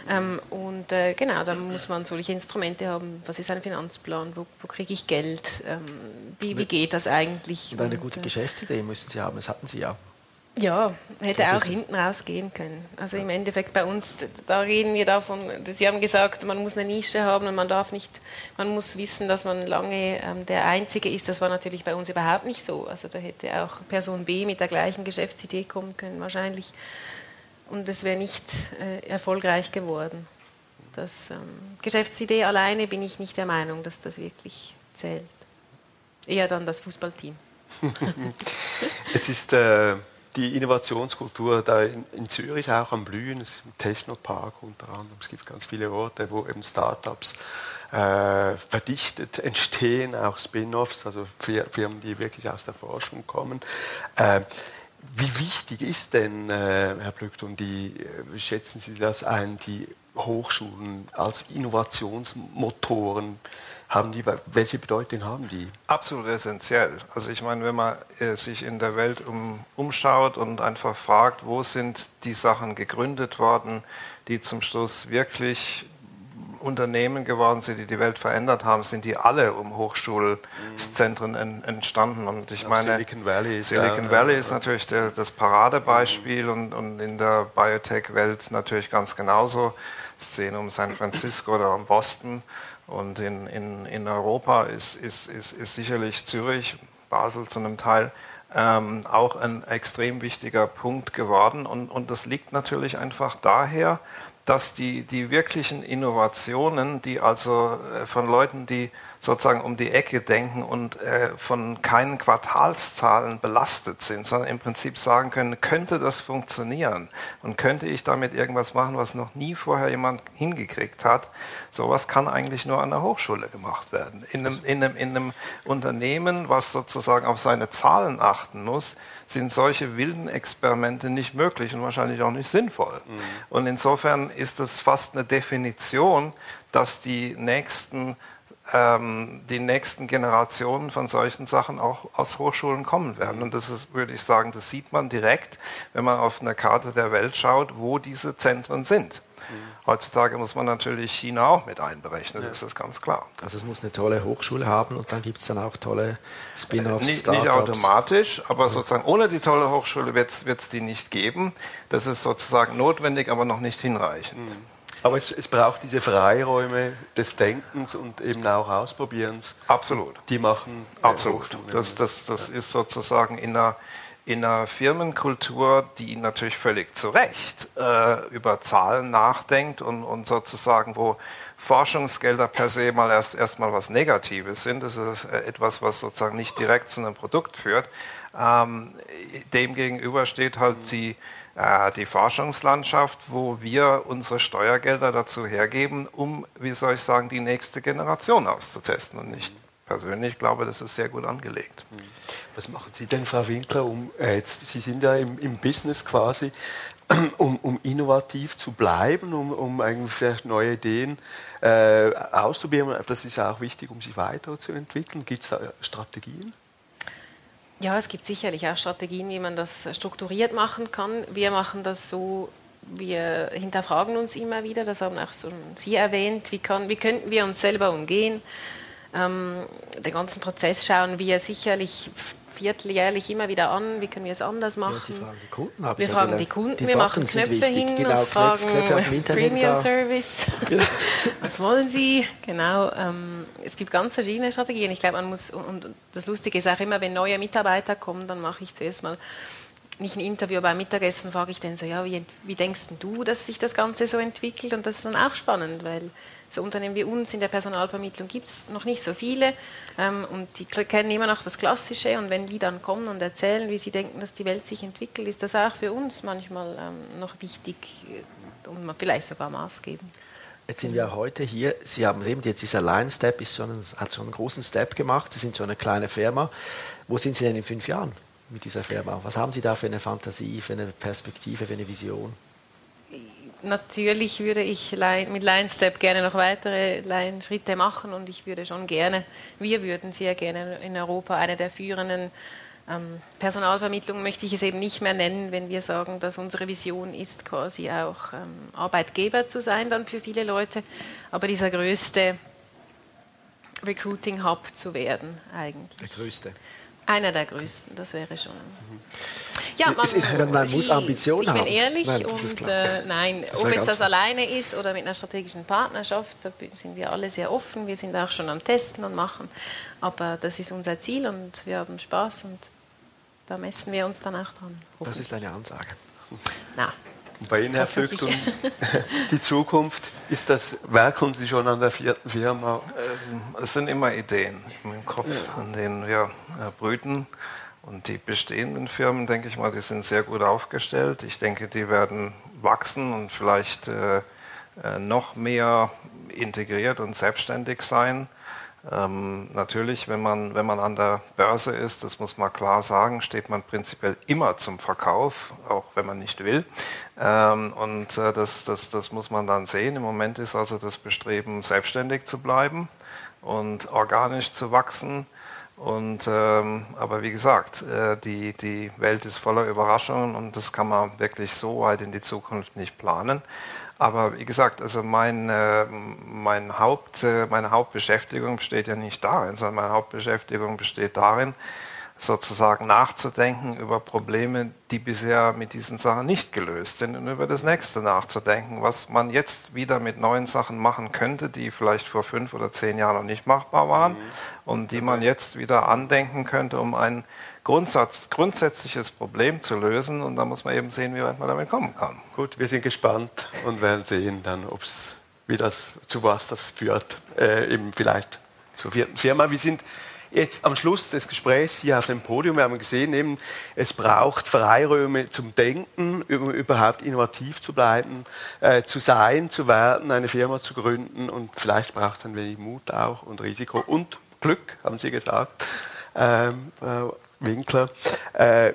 Ähm, und äh, genau, da muss man solche Instrumente haben. Was ist ein Finanzplan? Wo, wo kriege ich Geld? Ähm, wie, wie geht das eigentlich? Und eine gute und, äh, Geschäftsidee müssen Sie haben. Das hatten Sie ja. Ja, hätte das auch hinten rausgehen können. Also im Endeffekt bei uns, da reden wir davon, Sie haben gesagt, man muss eine Nische haben und man darf nicht, man muss wissen, dass man lange ähm, der Einzige ist. Das war natürlich bei uns überhaupt nicht so. Also da hätte auch Person B mit der gleichen Geschäftsidee kommen können, wahrscheinlich. Und es wäre nicht äh, erfolgreich geworden. Das ähm, Geschäftsidee alleine bin ich nicht der Meinung, dass das wirklich zählt. Eher dann das Fußballteam. Jetzt ist äh die Innovationskultur da in, in, Zürich auch am Blühen, es ist ein Technopark unter anderem, es gibt ganz viele Orte, wo eben Startups äh, verdichtet entstehen, auch Spin-offs, also Firmen, die wirklich aus der Forschung kommen. Äh, wie wichtig ist denn, äh, Herr Blöckton, die, wie äh, schätzen Sie das ein, die Hochschulen als Innovationsmotoren haben die, welche Bedeutung haben die? Absolut essentiell. Also ich meine, wenn man äh, sich in der Welt um, umschaut und einfach fragt, wo sind die Sachen gegründet worden, die zum Schluss wirklich Unternehmen geworden sind, die die Welt verändert haben, sind die alle um Hochschulzentren en, entstanden. Und ich ja, meine, Silicon Valley ist, Silicon ja, Valley ist natürlich der, das Paradebeispiel mhm. und, und in der Biotech-Welt natürlich ganz genauso. Szene um San Francisco oder um Boston. Und in, in, in Europa ist, ist, ist, ist sicherlich Zürich, Basel zu einem Teil, ähm, auch ein extrem wichtiger Punkt geworden. Und, und das liegt natürlich einfach daher, dass die, die wirklichen Innovationen, die also äh, von Leuten, die sozusagen um die Ecke denken und äh, von keinen Quartalszahlen belastet sind, sondern im Prinzip sagen können, könnte das funktionieren und könnte ich damit irgendwas machen, was noch nie vorher jemand hingekriegt hat. Sowas kann eigentlich nur an der Hochschule gemacht werden. In einem, in einem, in einem Unternehmen, was sozusagen auf seine Zahlen achten muss, sind solche wilden Experimente nicht möglich und wahrscheinlich auch nicht sinnvoll. Mhm. Und insofern ist es fast eine Definition, dass die nächsten ähm, die nächsten Generationen von solchen Sachen auch aus Hochschulen kommen werden. Und das ist, würde ich sagen, das sieht man direkt, wenn man auf eine Karte der Welt schaut, wo diese Zentren sind. Mhm. Heutzutage muss man natürlich China auch mit einberechnen, ja. das ist ganz klar. Also es muss eine tolle Hochschule haben und dann gibt es dann auch tolle Spin-offs. Nicht, nicht, automatisch, aber ja. sozusagen ohne die tolle Hochschule wird es die nicht geben. Das ist sozusagen notwendig, aber noch nicht hinreichend. Mhm. Aber es, es, braucht diese Freiräume des Denkens und eben auch Ausprobierens. Absolut. Die machen. Absolut. Das, das, das ist sozusagen in einer, in einer Firmenkultur, die natürlich völlig zu Recht äh, über Zahlen nachdenkt und, und sozusagen, wo, Forschungsgelder per se mal erst erstmal was Negatives sind. Das ist äh, etwas, was sozusagen nicht direkt zu einem Produkt führt. Ähm, demgegenüber steht halt die, äh, die Forschungslandschaft, wo wir unsere Steuergelder dazu hergeben, um, wie soll ich sagen, die nächste Generation auszutesten. Und ich persönlich glaube, das ist sehr gut angelegt. Was machen Sie denn, Frau Winkler, um äh, jetzt, Sie sind ja im, im Business quasi, um, um, innovativ zu bleiben, um, um eigentlich neue Ideen äh, auszuprobieren. Das ist auch wichtig, um sich weiterzuentwickeln. Gibt es da Strategien? Ja, es gibt sicherlich auch Strategien, wie man das strukturiert machen kann. Wir machen das so, wir hinterfragen uns immer wieder, das haben auch so Sie erwähnt, wie, kann, wie könnten wir uns selber umgehen. Ähm, den ganzen Prozess schauen wir sicherlich vierteljährlich immer wieder an, wie können wir es anders machen. Ja, Sie fragen die Kunden, wir ja fragen die Kunden, die wir machen Knöpfe hin genau, und fragen Premium Service, genau. was wollen Sie? Genau, ähm, es gibt ganz verschiedene Strategien. Ich glaube, man muss, und das Lustige ist auch immer, wenn neue Mitarbeiter kommen, dann mache ich zuerst mal nicht ein Interview beim Mittagessen, frage ich dann so, ja, wie, wie denkst du, dass sich das Ganze so entwickelt? Und das ist dann auch spannend, weil so Unternehmen wie uns in der Personalvermittlung gibt es noch nicht so viele ähm, und die kennen immer noch das Klassische und wenn die dann kommen und erzählen, wie sie denken, dass die Welt sich entwickelt, ist das auch für uns manchmal ähm, noch wichtig äh, und vielleicht sogar maßgebend. Jetzt sind wir heute hier. Sie haben eben jetzt dieser Line Step ist schon hat schon einen großen Step gemacht. Sie sind schon eine kleine Firma. Wo sind Sie denn in fünf Jahren mit dieser Firma? Was haben Sie da für eine Fantasie, für eine Perspektive, für eine Vision? Natürlich würde ich mit Line Step gerne noch weitere Line Schritte machen und ich würde schon gerne, wir würden sehr gerne in Europa eine der führenden ähm, Personalvermittlungen möchte ich es eben nicht mehr nennen, wenn wir sagen, dass unsere Vision ist, quasi auch ähm, Arbeitgeber zu sein dann für viele Leute, aber dieser größte Recruiting Hub zu werden eigentlich. Der größte. Einer der größten, das wäre schon. Ja, man, ist, man, man muss Ambitionen haben. Ich bin ehrlich nein, und äh, nein, ob jetzt das alleine ist oder mit einer strategischen Partnerschaft, da sind wir alle sehr offen. Wir sind auch schon am Testen und machen. Aber das ist unser Ziel und wir haben Spaß und da messen wir uns dann auch dran. Das ist eine Ansage. Na, bei Ihnen, Herr Vögtun, die Zukunft, ist das, werkeln Sie schon an der vierten Firma? Ähm, es sind immer Ideen im Kopf, an denen wir äh, brüten. Und die bestehenden Firmen, denke ich mal, die sind sehr gut aufgestellt. Ich denke, die werden wachsen und vielleicht äh, äh noch mehr integriert und selbstständig sein. Ähm, natürlich, wenn man, wenn man an der Börse ist, das muss man klar sagen, steht man prinzipiell immer zum Verkauf, auch wenn man nicht will. Ähm, und äh, das, das, das muss man dann sehen. Im Moment ist also das Bestreben, selbstständig zu bleiben und organisch zu wachsen. Und, ähm, aber wie gesagt, äh, die, die Welt ist voller Überraschungen und das kann man wirklich so weit in die Zukunft nicht planen. Aber wie gesagt, also mein, äh, mein Haupt, äh, meine Hauptbeschäftigung besteht ja nicht darin, sondern meine Hauptbeschäftigung besteht darin, sozusagen nachzudenken über Probleme, die bisher mit diesen Sachen nicht gelöst sind und über das nächste nachzudenken, was man jetzt wieder mit neuen Sachen machen könnte, die vielleicht vor fünf oder zehn Jahren noch nicht machbar waren mhm. und die man jetzt wieder andenken könnte, um ein Grundsatz, grundsätzliches Problem zu lösen. Und da muss man eben sehen, wie weit man damit kommen kann. Gut, wir sind gespannt und werden sehen dann, ob's, wie das, zu was das führt. Äh, eben vielleicht zur vierten Firma. Wir sind jetzt am Schluss des Gesprächs hier auf dem Podium. Wir haben gesehen, eben, es braucht Freiräume zum Denken, um überhaupt innovativ zu bleiben, äh, zu sein, zu werden, eine Firma zu gründen. Und vielleicht braucht es ein wenig Mut auch und Risiko und Glück, haben Sie gesagt. Ähm, äh, Winkler. Äh,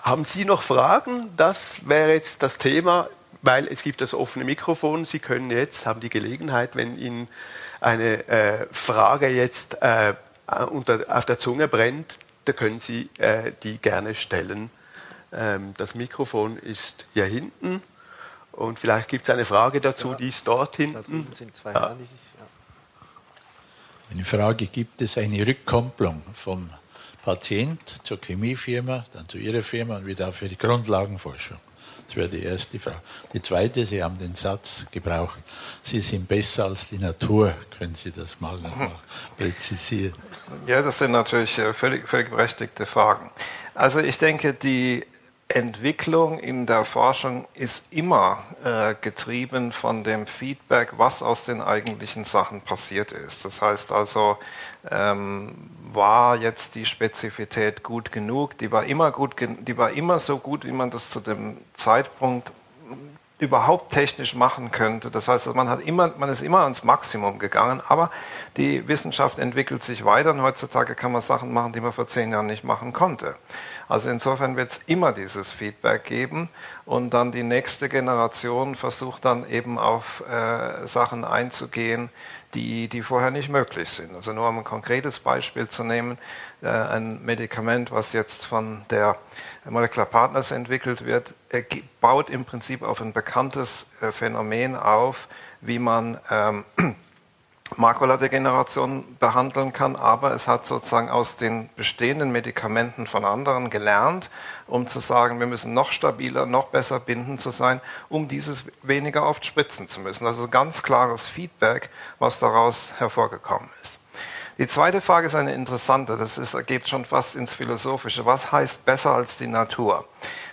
haben Sie noch Fragen? Das wäre jetzt das Thema, weil es gibt das offene Mikrofon. Sie können jetzt, haben die Gelegenheit, wenn Ihnen eine äh, Frage jetzt äh, unter, auf der Zunge brennt, da können Sie äh, die gerne stellen. Ähm, das Mikrofon ist hier hinten und vielleicht gibt es eine Frage dazu, die ist dort hinten. Da sind zwei ja. Eine Frage, gibt es eine Rückkopplung vom Patient zur Chemiefirma, dann zu Ihrer Firma und wieder für die Grundlagenforschung. Das wäre die erste Frage. Die zweite, Sie haben den Satz gebraucht, Sie sind besser als die Natur. Können Sie das mal nochmal präzisieren? Ja, das sind natürlich äh, völlig, völlig berechtigte Fragen. Also ich denke, die Entwicklung in der Forschung ist immer äh, getrieben von dem Feedback, was aus den eigentlichen Sachen passiert ist. Das heißt also, ähm, war jetzt die Spezifität gut genug? Die war immer gut, die war immer so gut, wie man das zu dem Zeitpunkt überhaupt technisch machen könnte. Das heißt, man, hat immer, man ist immer ans Maximum gegangen, aber die Wissenschaft entwickelt sich weiter und heutzutage kann man Sachen machen, die man vor zehn Jahren nicht machen konnte. Also insofern wird es immer dieses Feedback geben und dann die nächste Generation versucht dann eben auf äh, Sachen einzugehen, die, die vorher nicht möglich sind. Also nur um ein konkretes Beispiel zu nehmen, äh, ein Medikament, was jetzt von der Molecular Partners entwickelt wird, baut im Prinzip auf ein bekanntes äh, Phänomen auf, wie man ähm, Makuladegeneration behandeln kann, aber es hat sozusagen aus den bestehenden Medikamenten von anderen gelernt, um zu sagen, wir müssen noch stabiler, noch besser binden zu sein, um dieses weniger oft spritzen zu müssen. Also ganz klares Feedback, was daraus hervorgekommen ist. Die zweite Frage ist eine interessante, das ist, geht schon fast ins Philosophische. Was heißt besser als die Natur?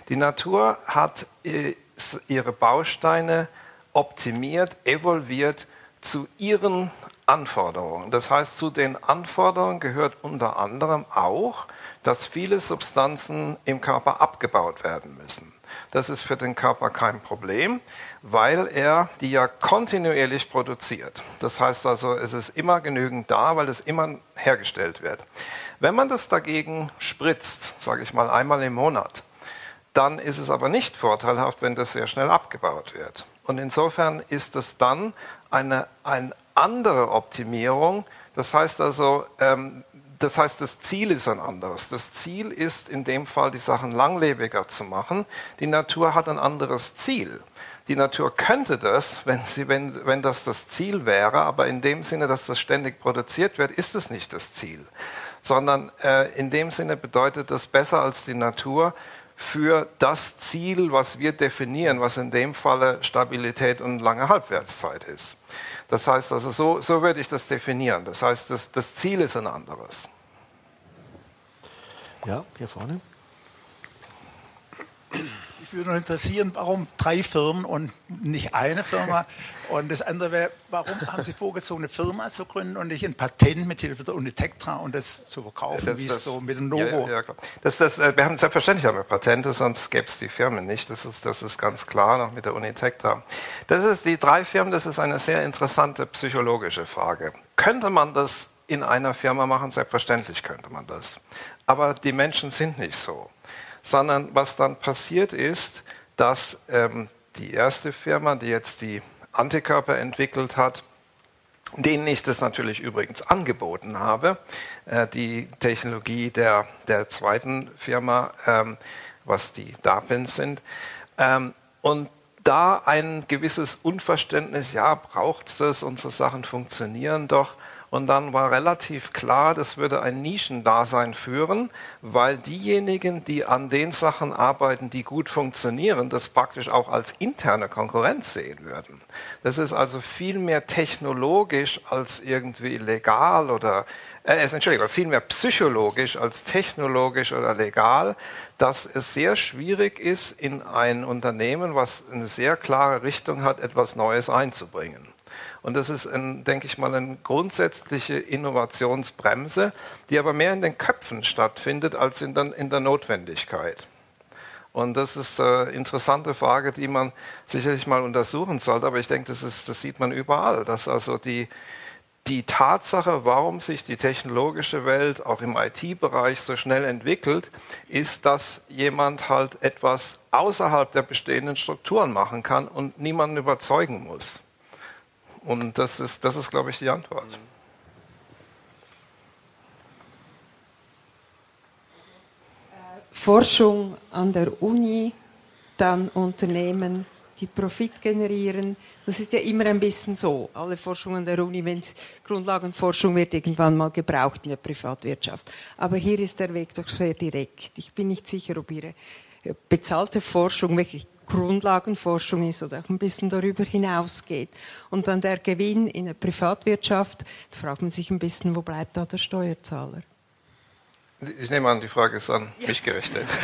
Die Natur hat äh, ihre Bausteine optimiert, evolviert, zu ihren Anforderungen. Das heißt, zu den Anforderungen gehört unter anderem auch, dass viele Substanzen im Körper abgebaut werden müssen. Das ist für den Körper kein Problem, weil er die ja kontinuierlich produziert. Das heißt also, es ist immer genügend da, weil es immer hergestellt wird. Wenn man das dagegen spritzt, sage ich mal einmal im Monat, dann ist es aber nicht vorteilhaft, wenn das sehr schnell abgebaut wird. Und insofern ist es dann eine, eine andere Optimierung. Das heißt also, ähm, das heißt, das Ziel ist ein anderes. Das Ziel ist in dem Fall, die Sachen langlebiger zu machen. Die Natur hat ein anderes Ziel. Die Natur könnte das, wenn, sie, wenn, wenn das das Ziel wäre, aber in dem Sinne, dass das ständig produziert wird, ist es nicht das Ziel. Sondern äh, in dem Sinne bedeutet das besser als die Natur, für das Ziel, was wir definieren, was in dem Falle Stabilität und lange Halbwertszeit ist. Das heißt also, so, so würde ich das definieren. Das heißt, das, das Ziel ist ein anderes. Ja, hier vorne. Mich würde nur interessieren, warum drei Firmen und nicht eine Firma? Und das andere wäre, warum haben Sie vorgezogen, eine Firma zu gründen und nicht ein Patent mit Hilfe der Unitectra und das zu verkaufen, wie es so mit dem Novo? Ja, ja, das, das, äh, wir haben selbstverständlich haben wir Patente, sonst gäbe es die Firmen nicht. Das ist, das ist ganz klar, noch mit der Unitectra. Das ist die drei Firmen, das ist eine sehr interessante psychologische Frage. Könnte man das in einer Firma machen? Selbstverständlich könnte man das. Aber die Menschen sind nicht so sondern was dann passiert ist, dass ähm, die erste Firma, die jetzt die Antikörper entwickelt hat, denen ich das natürlich übrigens angeboten habe, äh, die Technologie der, der zweiten Firma, ähm, was die DARPINs sind, ähm, und da ein gewisses Unverständnis, ja, braucht es das, unsere Sachen funktionieren doch, und dann war relativ klar, das würde ein Nischendasein führen, weil diejenigen, die an den Sachen arbeiten, die gut funktionieren, das praktisch auch als interne Konkurrenz sehen würden. Das ist also viel mehr technologisch als irgendwie legal oder äh, Entschuldigung, viel mehr psychologisch als technologisch oder legal, dass es sehr schwierig ist, in ein Unternehmen, was eine sehr klare Richtung hat, etwas Neues einzubringen. Und das ist, ein, denke ich mal, eine grundsätzliche Innovationsbremse, die aber mehr in den Köpfen stattfindet als in der, in der Notwendigkeit. Und das ist eine interessante Frage, die man sicherlich mal untersuchen sollte. Aber ich denke, das, ist, das sieht man überall, dass also die, die Tatsache, warum sich die technologische Welt auch im IT-Bereich so schnell entwickelt, ist, dass jemand halt etwas außerhalb der bestehenden Strukturen machen kann und niemanden überzeugen muss. Und das ist, das ist glaube ich, die Antwort. Forschung an der Uni, dann Unternehmen, die Profit generieren. Das ist ja immer ein bisschen so. Alle Forschung an der Uni, wenn es Grundlagenforschung wird, irgendwann mal gebraucht in der Privatwirtschaft. Aber hier ist der Weg doch sehr direkt. Ich bin nicht sicher, ob Ihre bezahlte Forschung wirklich Grundlagenforschung ist oder auch ein bisschen darüber hinausgeht. Und dann der Gewinn in der Privatwirtschaft, da fragt man sich ein bisschen, wo bleibt da der Steuerzahler? Ich nehme an, die Frage ist an ja. mich gerichtet.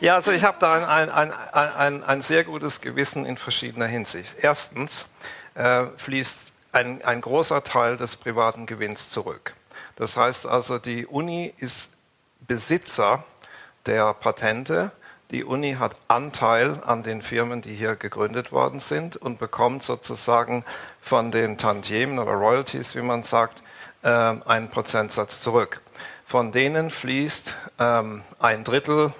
Ja, also ich habe da ein, ein, ein, ein, sehr gutes Gewissen in verschiedener Hinsicht. Erstens äh, fließt ein, ein großer Teil des privaten Gewinns zurück. Das heißt also, die Uni ist Besitzer der Patente. Die Uni hat Anteil an den Firmen, die hier gegründet worden sind und bekommt sozusagen von den Tantiemen oder Royalties, wie man sagt, äh, einen Prozentsatz zurück. Von denen fließt ähm, ein Drittel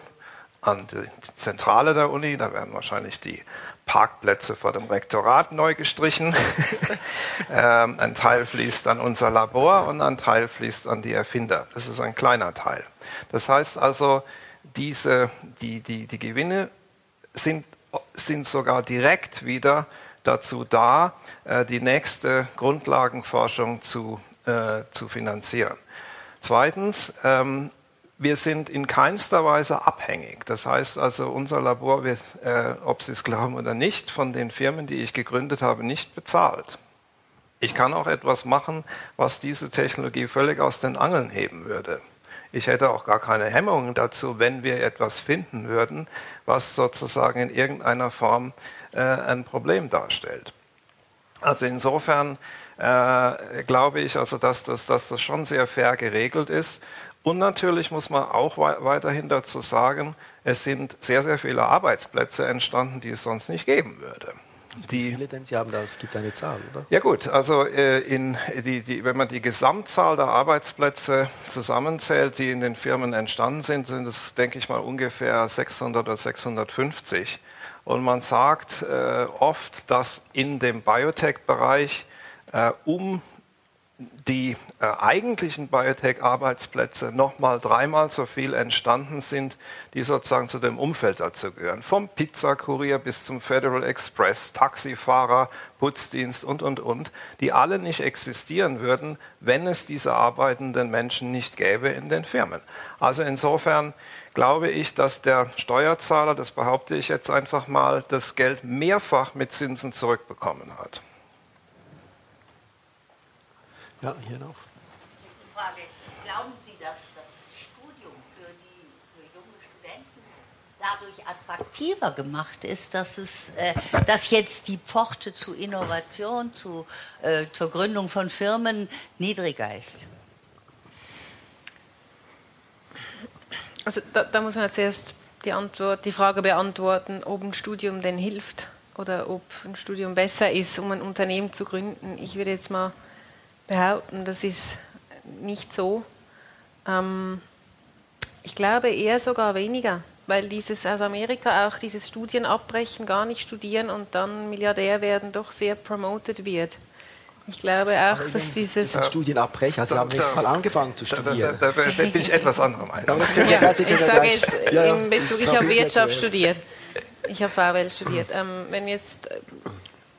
an die Zentrale der Uni, da werden wahrscheinlich die Parkplätze vor dem Rektorat neu gestrichen. ähm, ein Teil fließt an unser Labor und ein Teil fließt an die Erfinder. Das ist ein kleiner Teil. Das heißt also, diese, die, die, die Gewinne sind, sind sogar direkt wieder dazu da, äh, die nächste Grundlagenforschung zu, äh, zu finanzieren. Zweitens, ähm, wir sind in keinster Weise abhängig. Das heißt also, unser Labor wird, äh, ob Sie es glauben oder nicht, von den Firmen, die ich gegründet habe, nicht bezahlt. Ich kann auch etwas machen, was diese Technologie völlig aus den Angeln heben würde. Ich hätte auch gar keine Hemmungen dazu, wenn wir etwas finden würden, was sozusagen in irgendeiner Form äh, ein Problem darstellt. Also insofern äh, glaube ich, also dass, das, dass das schon sehr fair geregelt ist. Und natürlich muss man auch weiterhin dazu sagen, es sind sehr, sehr viele Arbeitsplätze entstanden, die es sonst nicht geben würde. Also wie viele denn Sie haben da? Es gibt eine Zahl, oder? Ja gut, also äh, in die, die, wenn man die Gesamtzahl der Arbeitsplätze zusammenzählt, die in den Firmen entstanden sind, sind es, denke ich mal, ungefähr 600 oder 650. Und man sagt äh, oft, dass in dem Biotech-Bereich äh, um die eigentlichen Biotech-Arbeitsplätze nochmal dreimal so viel entstanden sind, die sozusagen zu dem Umfeld dazu gehören. Vom Pizzakurier bis zum Federal Express, Taxifahrer, Putzdienst und, und, und, die alle nicht existieren würden, wenn es diese arbeitenden Menschen nicht gäbe in den Firmen. Also insofern glaube ich, dass der Steuerzahler, das behaupte ich jetzt einfach mal, das Geld mehrfach mit Zinsen zurückbekommen hat. Ja, hier noch. Die Frage, glauben Sie, dass das Studium für, die, für junge Studenten dadurch attraktiver gemacht ist, dass, es, äh, dass jetzt die Pforte zu Innovation, zu, äh, zur Gründung von Firmen niedriger ist? Also da, da muss man zuerst die, Antwort, die Frage beantworten, ob ein Studium denn hilft oder ob ein Studium besser ist, um ein Unternehmen zu gründen. Ich würde jetzt mal behaupten, das ist nicht so. Ähm, ich glaube eher sogar weniger, weil dieses aus Amerika auch dieses Studienabbrechen, gar nicht studieren und dann Milliardär werden, doch sehr promoted wird. Ich glaube auch, dass dieses. Das Studienabbrecher, also Sie haben nächstes Mal angefangen zu studieren. Da, da, da, bin ich etwas anderer Meinung. Ja, ich sage jetzt in Bezug, ich habe Wirtschaft studiert. Ich habe VWL studiert. Ähm, wenn jetzt,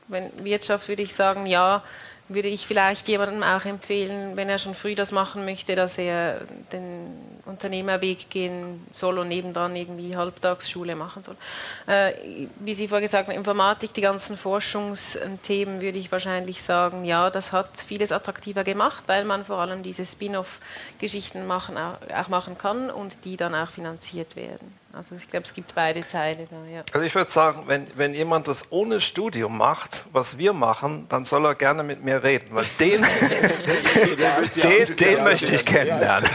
wenn Wirtschaft würde ich sagen, ja, würde ich vielleicht jemandem auch empfehlen, wenn er schon früh das machen möchte, dass er den Unternehmerweg gehen soll und nebendran irgendwie Halbtagsschule machen soll. Äh, wie Sie vorher gesagt haben, Informatik, die ganzen Forschungsthemen, würde ich wahrscheinlich sagen, ja, das hat vieles attraktiver gemacht, weil man vor allem diese Spin-off-Geschichten machen, auch machen kann und die dann auch finanziert werden. Also ich glaube, es gibt beide Teile da, ja. Also ich würde sagen, wenn, wenn jemand das ohne Studium macht, was wir machen, dann soll er gerne mit mir reden, weil den, den, den möchte ich kennenlernen.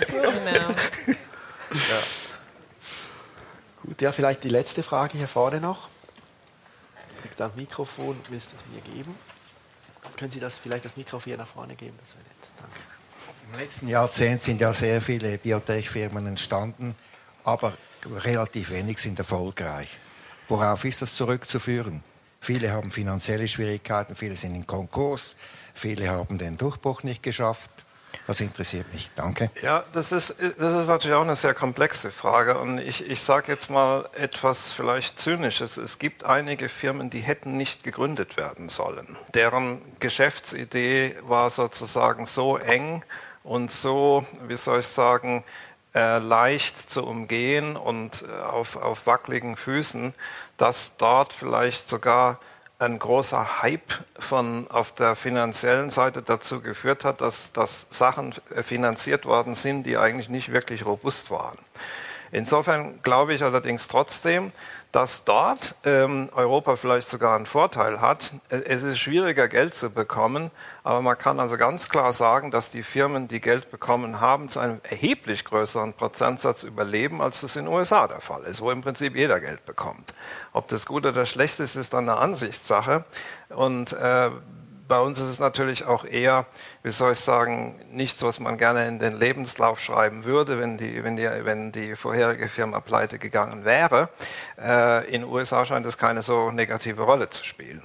genau. Ja. Gut, ja, vielleicht die letzte Frage hier vorne noch. Ich das Mikrofon, willst du es mir geben? Können Sie das vielleicht das Mikrofon hier nach vorne geben? Das wäre nett. Danke. Im letzten Jahrzehnt sind ja sehr viele Biotech-Firmen entstanden aber relativ wenig sind erfolgreich. Worauf ist das zurückzuführen? Viele haben finanzielle Schwierigkeiten, viele sind in Konkurs, viele haben den Durchbruch nicht geschafft. Das interessiert mich. Danke. Ja, das ist, das ist natürlich auch eine sehr komplexe Frage. Und ich, ich sage jetzt mal etwas vielleicht Zynisches. Es gibt einige Firmen, die hätten nicht gegründet werden sollen. Deren Geschäftsidee war sozusagen so eng und so, wie soll ich sagen, äh, leicht zu umgehen und äh, auf, auf wackeligen Füßen, dass dort vielleicht sogar ein großer Hype von auf der finanziellen Seite dazu geführt hat, dass, dass Sachen finanziert worden sind, die eigentlich nicht wirklich robust waren. Insofern glaube ich allerdings trotzdem, dass dort ähm, Europa vielleicht sogar einen Vorteil hat. Es ist schwieriger, Geld zu bekommen, aber man kann also ganz klar sagen, dass die Firmen, die Geld bekommen haben, zu einem erheblich größeren Prozentsatz überleben, als das in den USA der Fall ist, wo im Prinzip jeder Geld bekommt. Ob das gut oder schlecht ist, ist dann eine Ansichtssache. Und äh, bei uns ist es natürlich auch eher, wie soll ich sagen, nichts, was man gerne in den Lebenslauf schreiben würde, wenn die, wenn die, wenn die vorherige Firma pleite gegangen wäre. Äh, in den USA scheint es keine so negative Rolle zu spielen.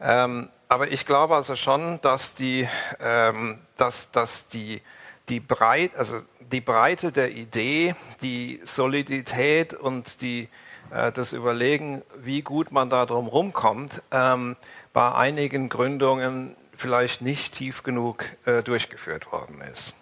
Ähm, aber ich glaube also schon, dass die, ähm, dass, dass die, die, Breit, also die Breite der Idee, die Solidität und die, äh, das Überlegen, wie gut man da drum rumkommt, ähm, bei einigen Gründungen vielleicht nicht tief genug äh, durchgeführt worden ist.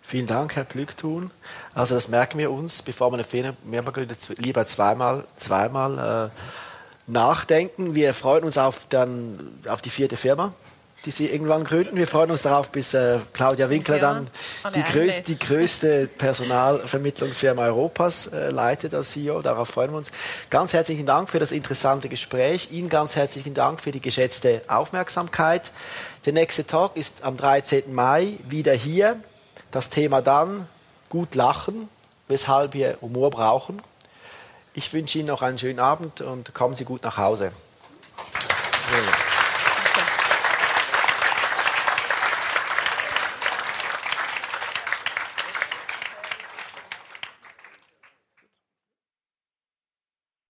Vielen Dank, Herr Plückthun. Also das merken wir uns, bevor wir eine Firma gründet, lieber zweimal, zweimal äh, nachdenken. Wir freuen uns auf, dann, auf die vierte Firma die Sie irgendwann gründen. Wir freuen uns darauf, bis äh, Claudia Winkler dann die, größ die, größte Personalvermittlungsfirma Europas äh, leitet als CEO. Darauf freuen wir uns. Ganz herzlichen Dank für das interessante Gespräch. Ihnen ganz herzlichen Dank für die geschätzte Aufmerksamkeit. Der nächste Talk ist am 13. Mai wieder hier. Das Thema dann gut lachen, weshalb wir Humor brauchen. Ich wünsche Ihnen noch einen schönen Abend und kommen Sie gut nach Hause.